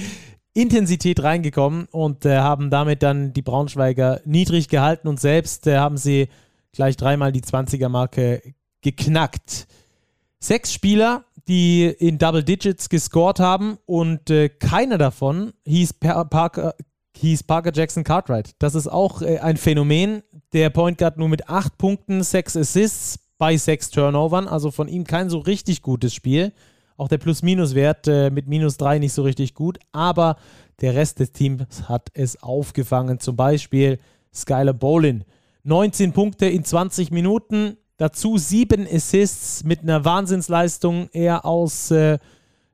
Intensität reingekommen und äh, haben damit dann die Braunschweiger niedrig gehalten und selbst äh, haben sie gleich dreimal die 20er-Marke geknackt. Sechs Spieler, die in Double Digits gescored haben und äh, keiner davon hieß Parker, hieß Parker Jackson Cartwright. Das ist auch äh, ein Phänomen. Der Point Guard nur mit acht Punkten, sechs Assists bei sechs Turnovern. Also von ihm kein so richtig gutes Spiel. Auch der Plus-Minus-Wert äh, mit minus drei nicht so richtig gut. Aber der Rest des Teams hat es aufgefangen. Zum Beispiel Skylar Bolin. 19 Punkte in 20 Minuten. Dazu sieben Assists mit einer Wahnsinnsleistung. Er aus äh,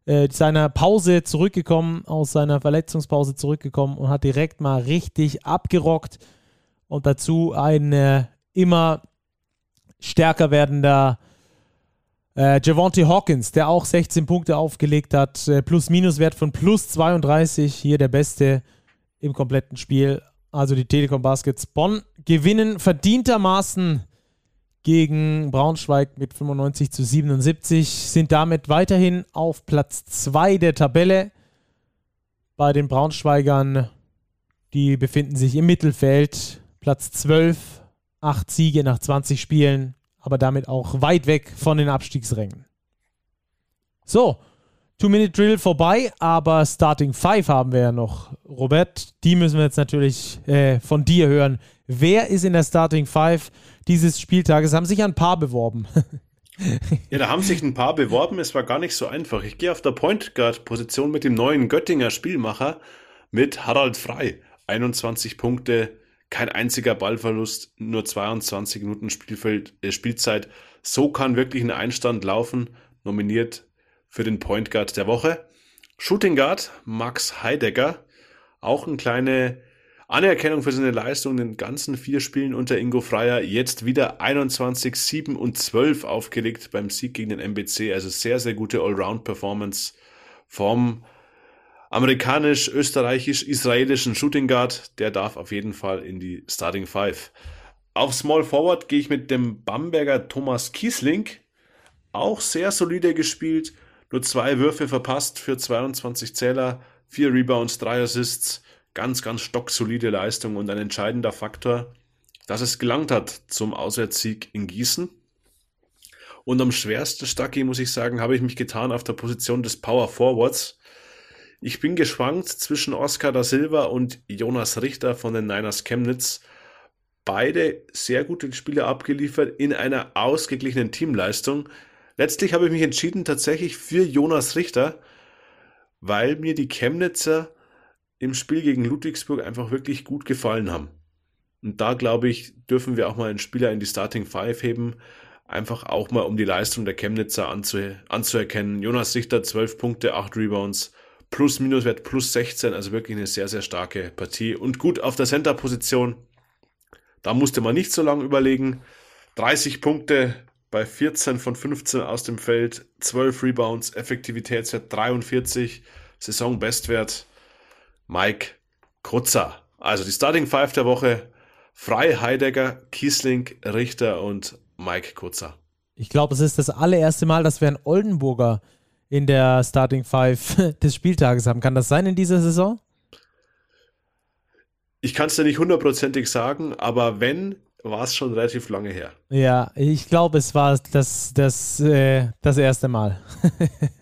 äh, seiner Pause zurückgekommen, aus seiner Verletzungspause zurückgekommen und hat direkt mal richtig abgerockt. Und dazu ein äh, immer stärker werdender äh, Javonte Hawkins, der auch 16 Punkte aufgelegt hat. Äh, Plus-Minus-Wert von plus 32. Hier der beste im kompletten Spiel. Also die Telekom Baskets Bonn gewinnen verdientermaßen gegen Braunschweig mit 95 zu 77, sind damit weiterhin auf Platz 2 der Tabelle. Bei den Braunschweigern, die befinden sich im Mittelfeld, Platz 12, 8 Siege nach 20 Spielen, aber damit auch weit weg von den Abstiegsrängen. So, Two-Minute-Drill vorbei, aber Starting Five haben wir ja noch. Robert, die müssen wir jetzt natürlich äh, von dir hören. Wer ist in der Starting Five dieses Spieltages? Haben sich ein paar beworben. ja, da haben sich ein paar beworben. Es war gar nicht so einfach. Ich gehe auf der Point Guard Position mit dem neuen Göttinger Spielmacher mit Harald Frei. 21 Punkte, kein einziger Ballverlust, nur 22 Minuten Spielfeld, äh, Spielzeit. So kann wirklich ein Einstand laufen. Nominiert für den Point Guard der Woche. Shooting Guard Max Heidegger, auch eine kleine Anerkennung für seine Leistung in den ganzen vier Spielen unter Ingo Freier. Jetzt wieder 21, 7 und 12 aufgelegt beim Sieg gegen den MBC. Also sehr, sehr gute Allround-Performance vom amerikanisch-österreichisch-israelischen Shooting Guard. Der darf auf jeden Fall in die Starting Five. Auf Small Forward gehe ich mit dem Bamberger Thomas Kiesling. Auch sehr solide gespielt nur zwei Würfe verpasst für 22 Zähler, vier Rebounds, drei Assists. Ganz, ganz stocksolide Leistung und ein entscheidender Faktor, dass es gelangt hat zum Auswärtssieg in Gießen. Und am schwersten, Stacki, muss ich sagen, habe ich mich getan auf der Position des Power Forwards. Ich bin geschwankt zwischen Oscar da Silva und Jonas Richter von den Niners Chemnitz. Beide sehr gute Spiele abgeliefert in einer ausgeglichenen Teamleistung. Letztlich habe ich mich entschieden tatsächlich für Jonas Richter, weil mir die Chemnitzer im Spiel gegen Ludwigsburg einfach wirklich gut gefallen haben. Und da glaube ich, dürfen wir auch mal einen Spieler in die Starting Five heben, einfach auch mal um die Leistung der Chemnitzer anzu anzuerkennen. Jonas Richter 12 Punkte, 8 Rebounds, plus minus Wert plus 16, also wirklich eine sehr, sehr starke Partie und gut auf der Center-Position. Da musste man nicht so lange überlegen. 30 Punkte, bei 14 von 15 aus dem Feld, 12 Rebounds, Effektivitätswert 43, Saisonbestwert Mike Krutzer. Also die Starting Five der Woche, Frei, Heidegger, Kiesling, Richter und Mike Krutzer. Ich glaube, es ist das allererste Mal, dass wir einen Oldenburger in der Starting Five des Spieltages haben. Kann das sein in dieser Saison? Ich kann es dir nicht hundertprozentig sagen, aber wenn, war es schon relativ lange her. Ja, ich glaube, es war das, das, äh, das erste Mal.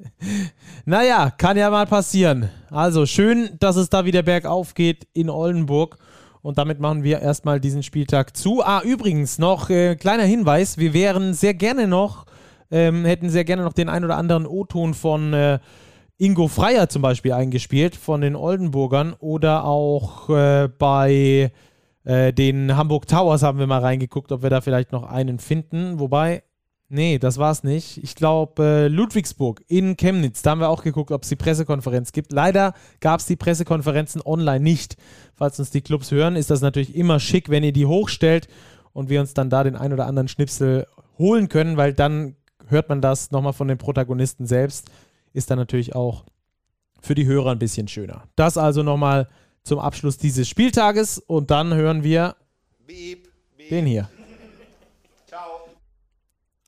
naja, kann ja mal passieren. Also schön, dass es da wieder bergauf geht in Oldenburg. Und damit machen wir erstmal diesen Spieltag zu. Ah, übrigens noch äh, kleiner Hinweis: Wir wären sehr gerne noch, ähm, hätten sehr gerne noch den ein oder anderen O-Ton von äh, Ingo Freier zum Beispiel eingespielt, von den Oldenburgern. Oder auch äh, bei äh, den Hamburg Towers haben wir mal reingeguckt, ob wir da vielleicht noch einen finden. Wobei, Nee, das war's nicht. Ich glaube, äh, Ludwigsburg in Chemnitz, da haben wir auch geguckt, ob es die Pressekonferenz gibt. Leider gab es die Pressekonferenzen online nicht. Falls uns die Clubs hören, ist das natürlich immer schick, wenn ihr die hochstellt und wir uns dann da den ein oder anderen Schnipsel holen können, weil dann hört man das nochmal von den Protagonisten selbst. Ist dann natürlich auch für die Hörer ein bisschen schöner. Das also nochmal zum Abschluss dieses Spieltages und dann hören wir beep, beep. den hier.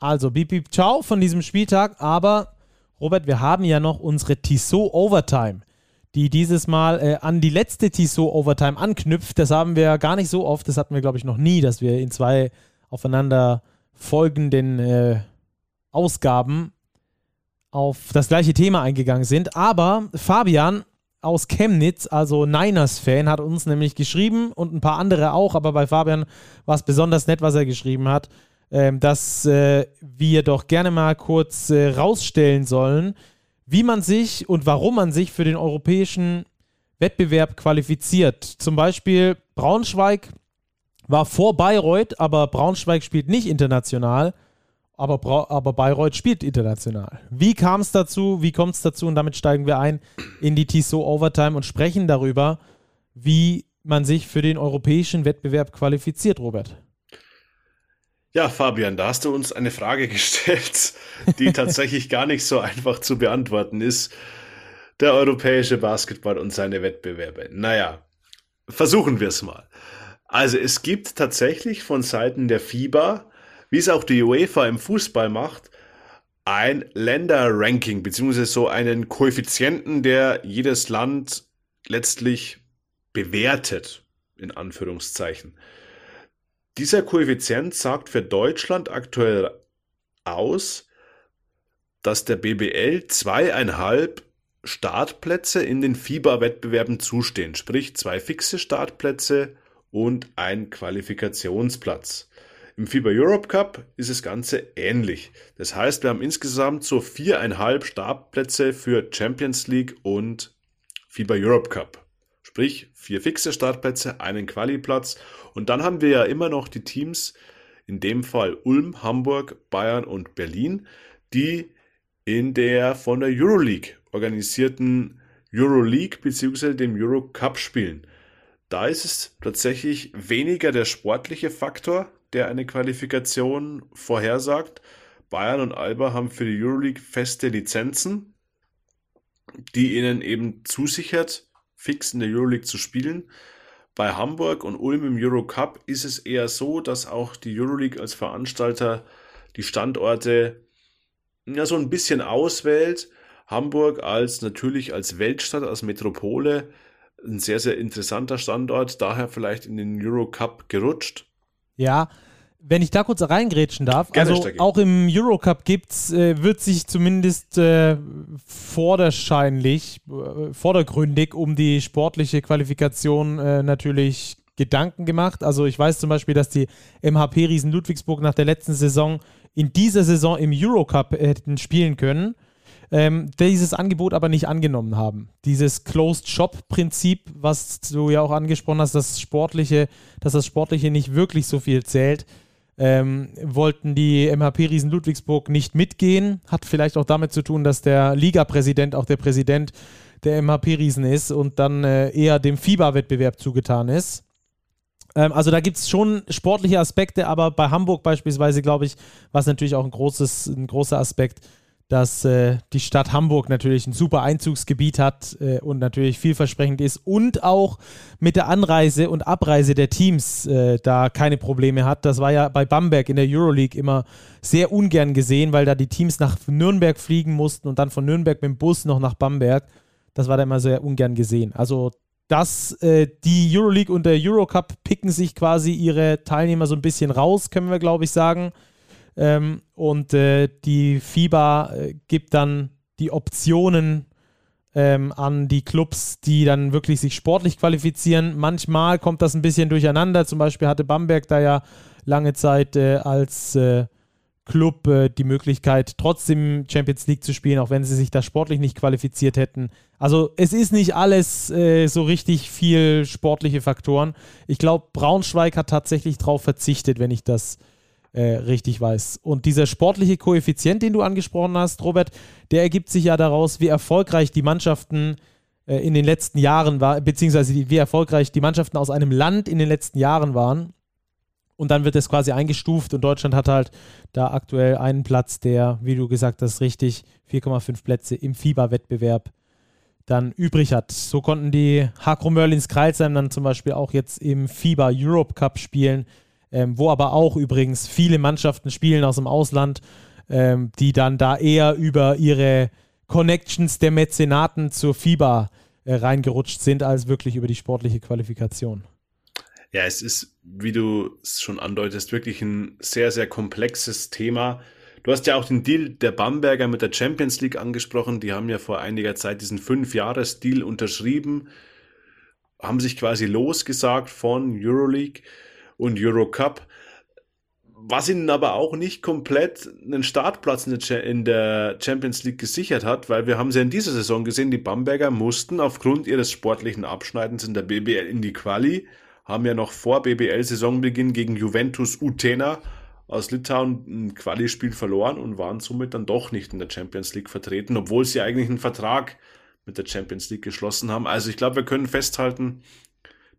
Also, bip, bip, ciao von diesem Spieltag. Aber, Robert, wir haben ja noch unsere Tissot Overtime, die dieses Mal äh, an die letzte Tissot Overtime anknüpft. Das haben wir gar nicht so oft. Das hatten wir, glaube ich, noch nie, dass wir in zwei aufeinander folgenden äh, Ausgaben auf das gleiche Thema eingegangen sind. Aber Fabian aus Chemnitz, also Niners-Fan, hat uns nämlich geschrieben und ein paar andere auch, aber bei Fabian war es besonders nett, was er geschrieben hat ähm, dass äh, wir doch gerne mal kurz äh, rausstellen sollen, wie man sich und warum man sich für den europäischen Wettbewerb qualifiziert. Zum Beispiel Braunschweig war vor Bayreuth, aber Braunschweig spielt nicht international, aber, Bra aber Bayreuth spielt international. Wie kam es dazu? Wie kommt es dazu? Und damit steigen wir ein in die Tissot Overtime und sprechen darüber, wie man sich für den europäischen Wettbewerb qualifiziert, Robert. Ja, Fabian, da hast du uns eine Frage gestellt, die tatsächlich gar nicht so einfach zu beantworten ist. Der europäische Basketball und seine Wettbewerbe. Naja, versuchen wir es mal. Also es gibt tatsächlich von Seiten der FIBA, wie es auch die UEFA im Fußball macht, ein Länderranking, beziehungsweise so einen Koeffizienten, der jedes Land letztlich bewertet, in Anführungszeichen. Dieser Koeffizient sagt für Deutschland aktuell aus, dass der BBL zweieinhalb Startplätze in den FIBA-Wettbewerben zustehen, sprich zwei fixe Startplätze und ein Qualifikationsplatz. Im FIBA Europe Cup ist das Ganze ähnlich. Das heißt, wir haben insgesamt so viereinhalb Startplätze für Champions League und FIBA Europe Cup. Sprich, vier fixe Startplätze, einen Qualiplatz. Und dann haben wir ja immer noch die Teams, in dem Fall Ulm, Hamburg, Bayern und Berlin, die in der von der Euroleague organisierten Euroleague bzw. dem Eurocup spielen. Da ist es tatsächlich weniger der sportliche Faktor, der eine Qualifikation vorhersagt. Bayern und Alba haben für die Euroleague feste Lizenzen, die ihnen eben zusichert, fix in der Euroleague zu spielen. Bei Hamburg und Ulm im Eurocup ist es eher so, dass auch die Euroleague als Veranstalter die Standorte ja so ein bisschen auswählt. Hamburg als natürlich als Weltstadt, als Metropole ein sehr, sehr interessanter Standort, daher vielleicht in den Eurocup gerutscht. Ja, wenn ich da kurz reingrätschen darf, Gerne also auch im Eurocup gibt's, äh, wird sich zumindest äh, vorderscheinlich, äh, vordergründig um die sportliche Qualifikation äh, natürlich Gedanken gemacht. Also ich weiß zum Beispiel, dass die MHP Riesen Ludwigsburg nach der letzten Saison in dieser Saison im Eurocup hätten spielen können. Ähm, dieses Angebot aber nicht angenommen haben. Dieses Closed-Shop-Prinzip, was du ja auch angesprochen hast, das Sportliche, dass das Sportliche nicht wirklich so viel zählt, ähm, wollten die MHP-Riesen Ludwigsburg nicht mitgehen. Hat vielleicht auch damit zu tun, dass der Liga-Präsident auch der Präsident der MHP-Riesen ist und dann äh, eher dem FIBA-Wettbewerb zugetan ist. Ähm, also da gibt es schon sportliche Aspekte, aber bei Hamburg beispielsweise, glaube ich, war es natürlich auch ein, großes, ein großer Aspekt, dass äh, die Stadt Hamburg natürlich ein super Einzugsgebiet hat äh, und natürlich vielversprechend ist und auch mit der Anreise und Abreise der Teams äh, da keine Probleme hat. Das war ja bei Bamberg in der Euroleague immer sehr ungern gesehen, weil da die Teams nach Nürnberg fliegen mussten und dann von Nürnberg mit dem Bus noch nach Bamberg. Das war da immer sehr ungern gesehen. Also dass äh, die Euroleague und der Eurocup picken sich quasi ihre Teilnehmer so ein bisschen raus, können wir glaube ich sagen. Ähm, und äh, die FIBA äh, gibt dann die Optionen ähm, an die Clubs, die dann wirklich sich sportlich qualifizieren. Manchmal kommt das ein bisschen durcheinander. Zum Beispiel hatte Bamberg da ja lange Zeit äh, als äh, Club äh, die Möglichkeit, trotzdem Champions League zu spielen, auch wenn sie sich da sportlich nicht qualifiziert hätten. Also es ist nicht alles äh, so richtig viel sportliche Faktoren. Ich glaube, Braunschweig hat tatsächlich darauf verzichtet, wenn ich das äh, richtig weiß. Und dieser sportliche Koeffizient, den du angesprochen hast, Robert, der ergibt sich ja daraus, wie erfolgreich die Mannschaften äh, in den letzten Jahren waren, beziehungsweise wie erfolgreich die Mannschaften aus einem Land in den letzten Jahren waren. Und dann wird es quasi eingestuft und Deutschland hat halt da aktuell einen Platz, der, wie du gesagt hast, richtig 4,5 Plätze im FIBA-Wettbewerb dann übrig hat. So konnten die Hakro Merlins Kreilsheim dann zum Beispiel auch jetzt im FIBA Europe Cup spielen, ähm, wo aber auch übrigens viele Mannschaften spielen aus dem Ausland, ähm, die dann da eher über ihre Connections der Mäzenaten zur FIBA äh, reingerutscht sind, als wirklich über die sportliche Qualifikation. Ja, es ist, wie du es schon andeutest, wirklich ein sehr, sehr komplexes Thema. Du hast ja auch den Deal der Bamberger mit der Champions League angesprochen. Die haben ja vor einiger Zeit diesen Fünf-Jahres-Deal unterschrieben, haben sich quasi losgesagt von Euroleague und Eurocup, was ihnen aber auch nicht komplett einen Startplatz in der Champions League gesichert hat, weil wir haben es ja in dieser Saison gesehen, die Bamberger mussten aufgrund ihres sportlichen Abschneidens in der BBL in die Quali haben ja noch vor BBL-Saisonbeginn gegen Juventus Utena aus Litauen ein Quali-Spiel verloren und waren somit dann doch nicht in der Champions League vertreten, obwohl sie eigentlich einen Vertrag mit der Champions League geschlossen haben. Also ich glaube, wir können festhalten,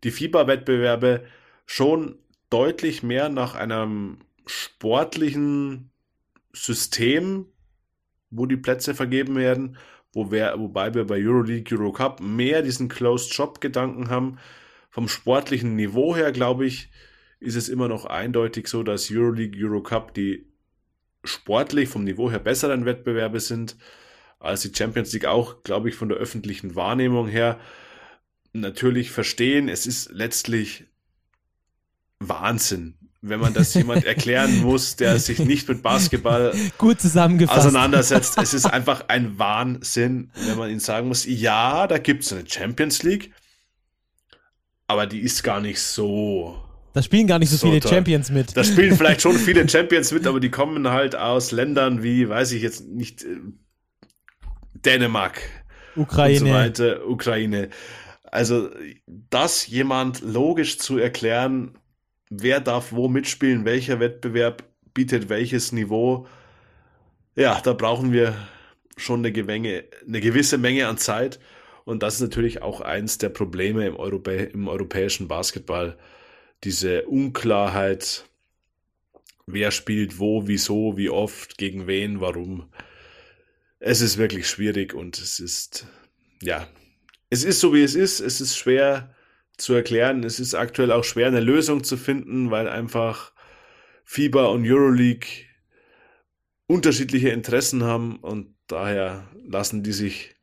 die FIBA-Wettbewerbe schon deutlich mehr nach einem sportlichen System, wo die Plätze vergeben werden, wo wir, wobei wir bei Euroleague, Eurocup mehr diesen Closed-Shop-Gedanken haben, vom sportlichen Niveau her, glaube ich, ist es immer noch eindeutig so, dass Euroleague, Eurocup die sportlich vom Niveau her besseren Wettbewerbe sind als die Champions League auch, glaube ich, von der öffentlichen Wahrnehmung her natürlich verstehen. Es ist letztlich Wahnsinn, wenn man das jemand erklären muss, der sich nicht mit Basketball Gut zusammengefasst. auseinandersetzt. Es ist einfach ein Wahnsinn, wenn man ihnen sagen muss, ja, da gibt es eine Champions League, aber die ist gar nicht so. Da spielen gar nicht so, so viele toll. Champions mit. Da spielen vielleicht schon viele Champions mit, aber die kommen halt aus Ländern wie, weiß ich jetzt nicht, äh, Dänemark, Ukraine, und so weiter, Ukraine. Also das jemand logisch zu erklären, wer darf wo mitspielen, welcher Wettbewerb bietet welches Niveau, ja, da brauchen wir schon eine, Gewenge, eine gewisse Menge an Zeit. Und das ist natürlich auch eins der Probleme im, Europä im europäischen Basketball. Diese Unklarheit, wer spielt wo, wieso, wie oft, gegen wen, warum. Es ist wirklich schwierig und es ist, ja, es ist so wie es ist. Es ist schwer zu erklären. Es ist aktuell auch schwer, eine Lösung zu finden, weil einfach FIBA und Euroleague unterschiedliche Interessen haben und daher lassen die sich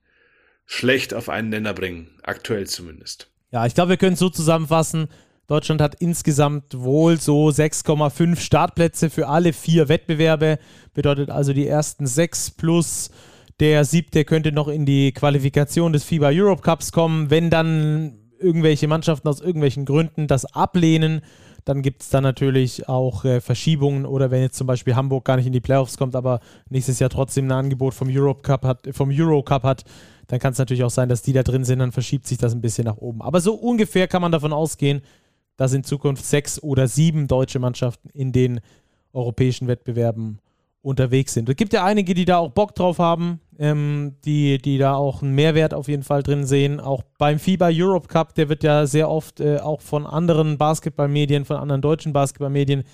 schlecht auf einen Nenner bringen, aktuell zumindest. Ja, ich glaube, wir können es so zusammenfassen. Deutschland hat insgesamt wohl so 6,5 Startplätze für alle vier Wettbewerbe. Bedeutet also die ersten sechs plus der siebte könnte noch in die Qualifikation des FIBA Europe Cups kommen. Wenn dann irgendwelche Mannschaften aus irgendwelchen Gründen das ablehnen, dann gibt es da natürlich auch äh, Verschiebungen oder wenn jetzt zum Beispiel Hamburg gar nicht in die Playoffs kommt, aber nächstes Jahr trotzdem ein Angebot vom Europe Cup hat, vom Euro Cup hat, dann kann es natürlich auch sein, dass die da drin sind, dann verschiebt sich das ein bisschen nach oben. Aber so ungefähr kann man davon ausgehen, dass in Zukunft sechs oder sieben deutsche Mannschaften in den europäischen Wettbewerben unterwegs sind. Es gibt ja einige, die da auch Bock drauf haben, ähm, die, die da auch einen Mehrwert auf jeden Fall drin sehen. Auch beim FIBA Europe Cup, der wird ja sehr oft äh, auch von anderen Basketballmedien, von anderen deutschen Basketballmedien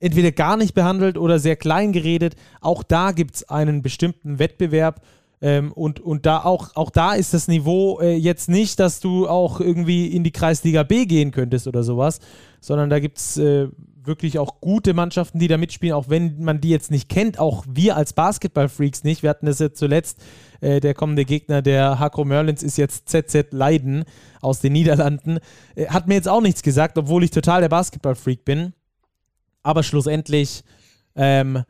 entweder gar nicht behandelt oder sehr klein geredet. Auch da gibt es einen bestimmten Wettbewerb ähm, und, und da auch, auch da ist das Niveau äh, jetzt nicht, dass du auch irgendwie in die Kreisliga B gehen könntest oder sowas, sondern da gibt es äh, wirklich auch gute Mannschaften, die da mitspielen, auch wenn man die jetzt nicht kennt, auch wir als Basketball-Freaks nicht. Wir hatten das jetzt zuletzt, äh, der kommende Gegner der Hakro Merlins ist jetzt ZZ Leiden aus den Niederlanden. Äh, hat mir jetzt auch nichts gesagt, obwohl ich total der Basketball-Freak bin. Aber schlussendlich ähm,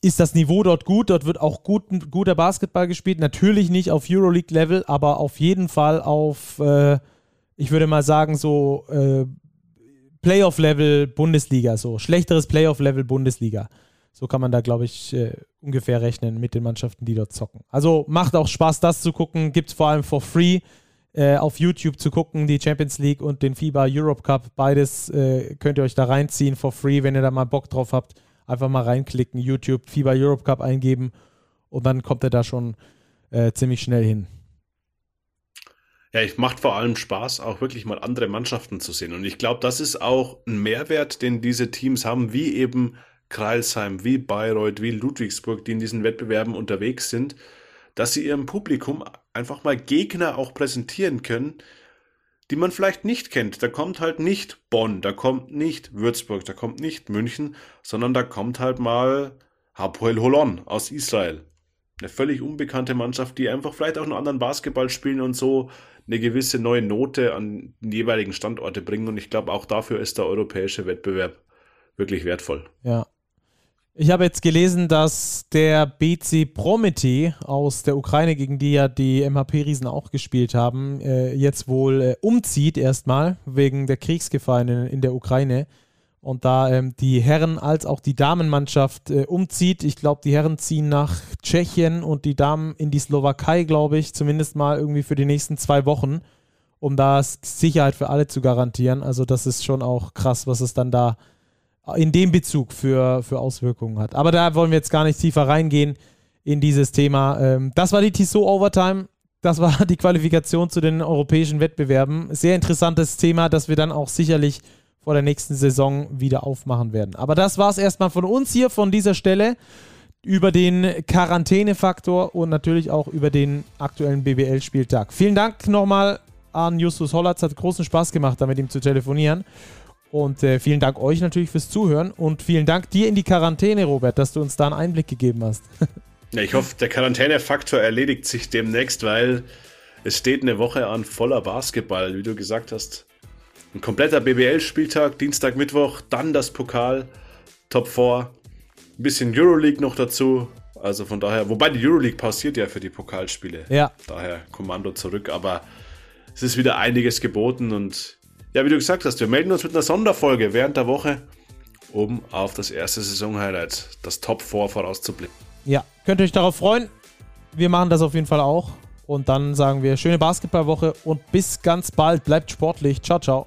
ist das Niveau dort gut. Dort wird auch gut, guter Basketball gespielt. Natürlich nicht auf Euroleague-Level, aber auf jeden Fall auf, äh, ich würde mal sagen, so äh, Playoff-Level Bundesliga. So schlechteres Playoff-Level Bundesliga. So kann man da, glaube ich, äh, ungefähr rechnen mit den Mannschaften, die dort zocken. Also macht auch Spaß, das zu gucken. Gibt es vor allem for free äh, auf YouTube zu gucken, die Champions League und den FIBA Europe Cup. Beides äh, könnt ihr euch da reinziehen for free, wenn ihr da mal Bock drauf habt Einfach mal reinklicken, YouTube, FIBA Europe Cup eingeben und dann kommt er da schon äh, ziemlich schnell hin. Ja, es macht vor allem Spaß, auch wirklich mal andere Mannschaften zu sehen. Und ich glaube, das ist auch ein Mehrwert, den diese Teams haben, wie eben Kreilsheim, wie Bayreuth, wie Ludwigsburg, die in diesen Wettbewerben unterwegs sind, dass sie ihrem Publikum einfach mal Gegner auch präsentieren können, die man vielleicht nicht kennt. Da kommt halt nicht Bonn, da kommt nicht Würzburg, da kommt nicht München, sondern da kommt halt mal Hapoel Holon aus Israel. Eine völlig unbekannte Mannschaft, die einfach vielleicht auch einen anderen Basketball spielen und so eine gewisse neue Note an die jeweiligen Standorte bringen. Und ich glaube, auch dafür ist der europäische Wettbewerb wirklich wertvoll. Ja, ich habe jetzt gelesen, dass der BC Promete aus der Ukraine, gegen die ja die MHP-Riesen auch gespielt haben, äh, jetzt wohl äh, umzieht erstmal wegen der Kriegsgefahr in, in der Ukraine. Und da ähm, die Herren- als auch die Damenmannschaft äh, umzieht, ich glaube, die Herren ziehen nach Tschechien und die Damen in die Slowakei, glaube ich, zumindest mal irgendwie für die nächsten zwei Wochen, um da Sicherheit für alle zu garantieren. Also das ist schon auch krass, was es dann da in dem Bezug für, für Auswirkungen hat. Aber da wollen wir jetzt gar nicht tiefer reingehen in dieses Thema. Ähm, das war die Tissot Overtime. Das war die Qualifikation zu den europäischen Wettbewerben. Sehr interessantes Thema, das wir dann auch sicherlich vor der nächsten Saison wieder aufmachen werden. Aber das war es erstmal von uns hier von dieser Stelle über den Quarantänefaktor und natürlich auch über den aktuellen BBL-Spieltag. Vielen Dank nochmal an Justus Hollatz. Hat großen Spaß gemacht, da mit ihm zu telefonieren. Und äh, vielen Dank euch natürlich fürs Zuhören und vielen Dank dir in die Quarantäne, Robert, dass du uns da einen Einblick gegeben hast. ja, ich hoffe, der Quarantänefaktor erledigt sich demnächst, weil es steht eine Woche an voller Basketball, wie du gesagt hast. Ein kompletter BBL-Spieltag, Dienstag, Mittwoch, dann das Pokal, Top 4, ein bisschen Euroleague noch dazu. Also von daher, wobei die Euroleague pausiert ja für die Pokalspiele. Ja. Daher Kommando zurück, aber es ist wieder einiges geboten und ja, wie du gesagt hast, wir melden uns mit einer Sonderfolge während der Woche, um auf das erste Saisonhighlight, das Top 4 vorauszublicken. Ja, könnt ihr euch darauf freuen. Wir machen das auf jeden Fall auch. Und dann sagen wir schöne Basketballwoche und bis ganz bald. Bleibt sportlich. Ciao, ciao.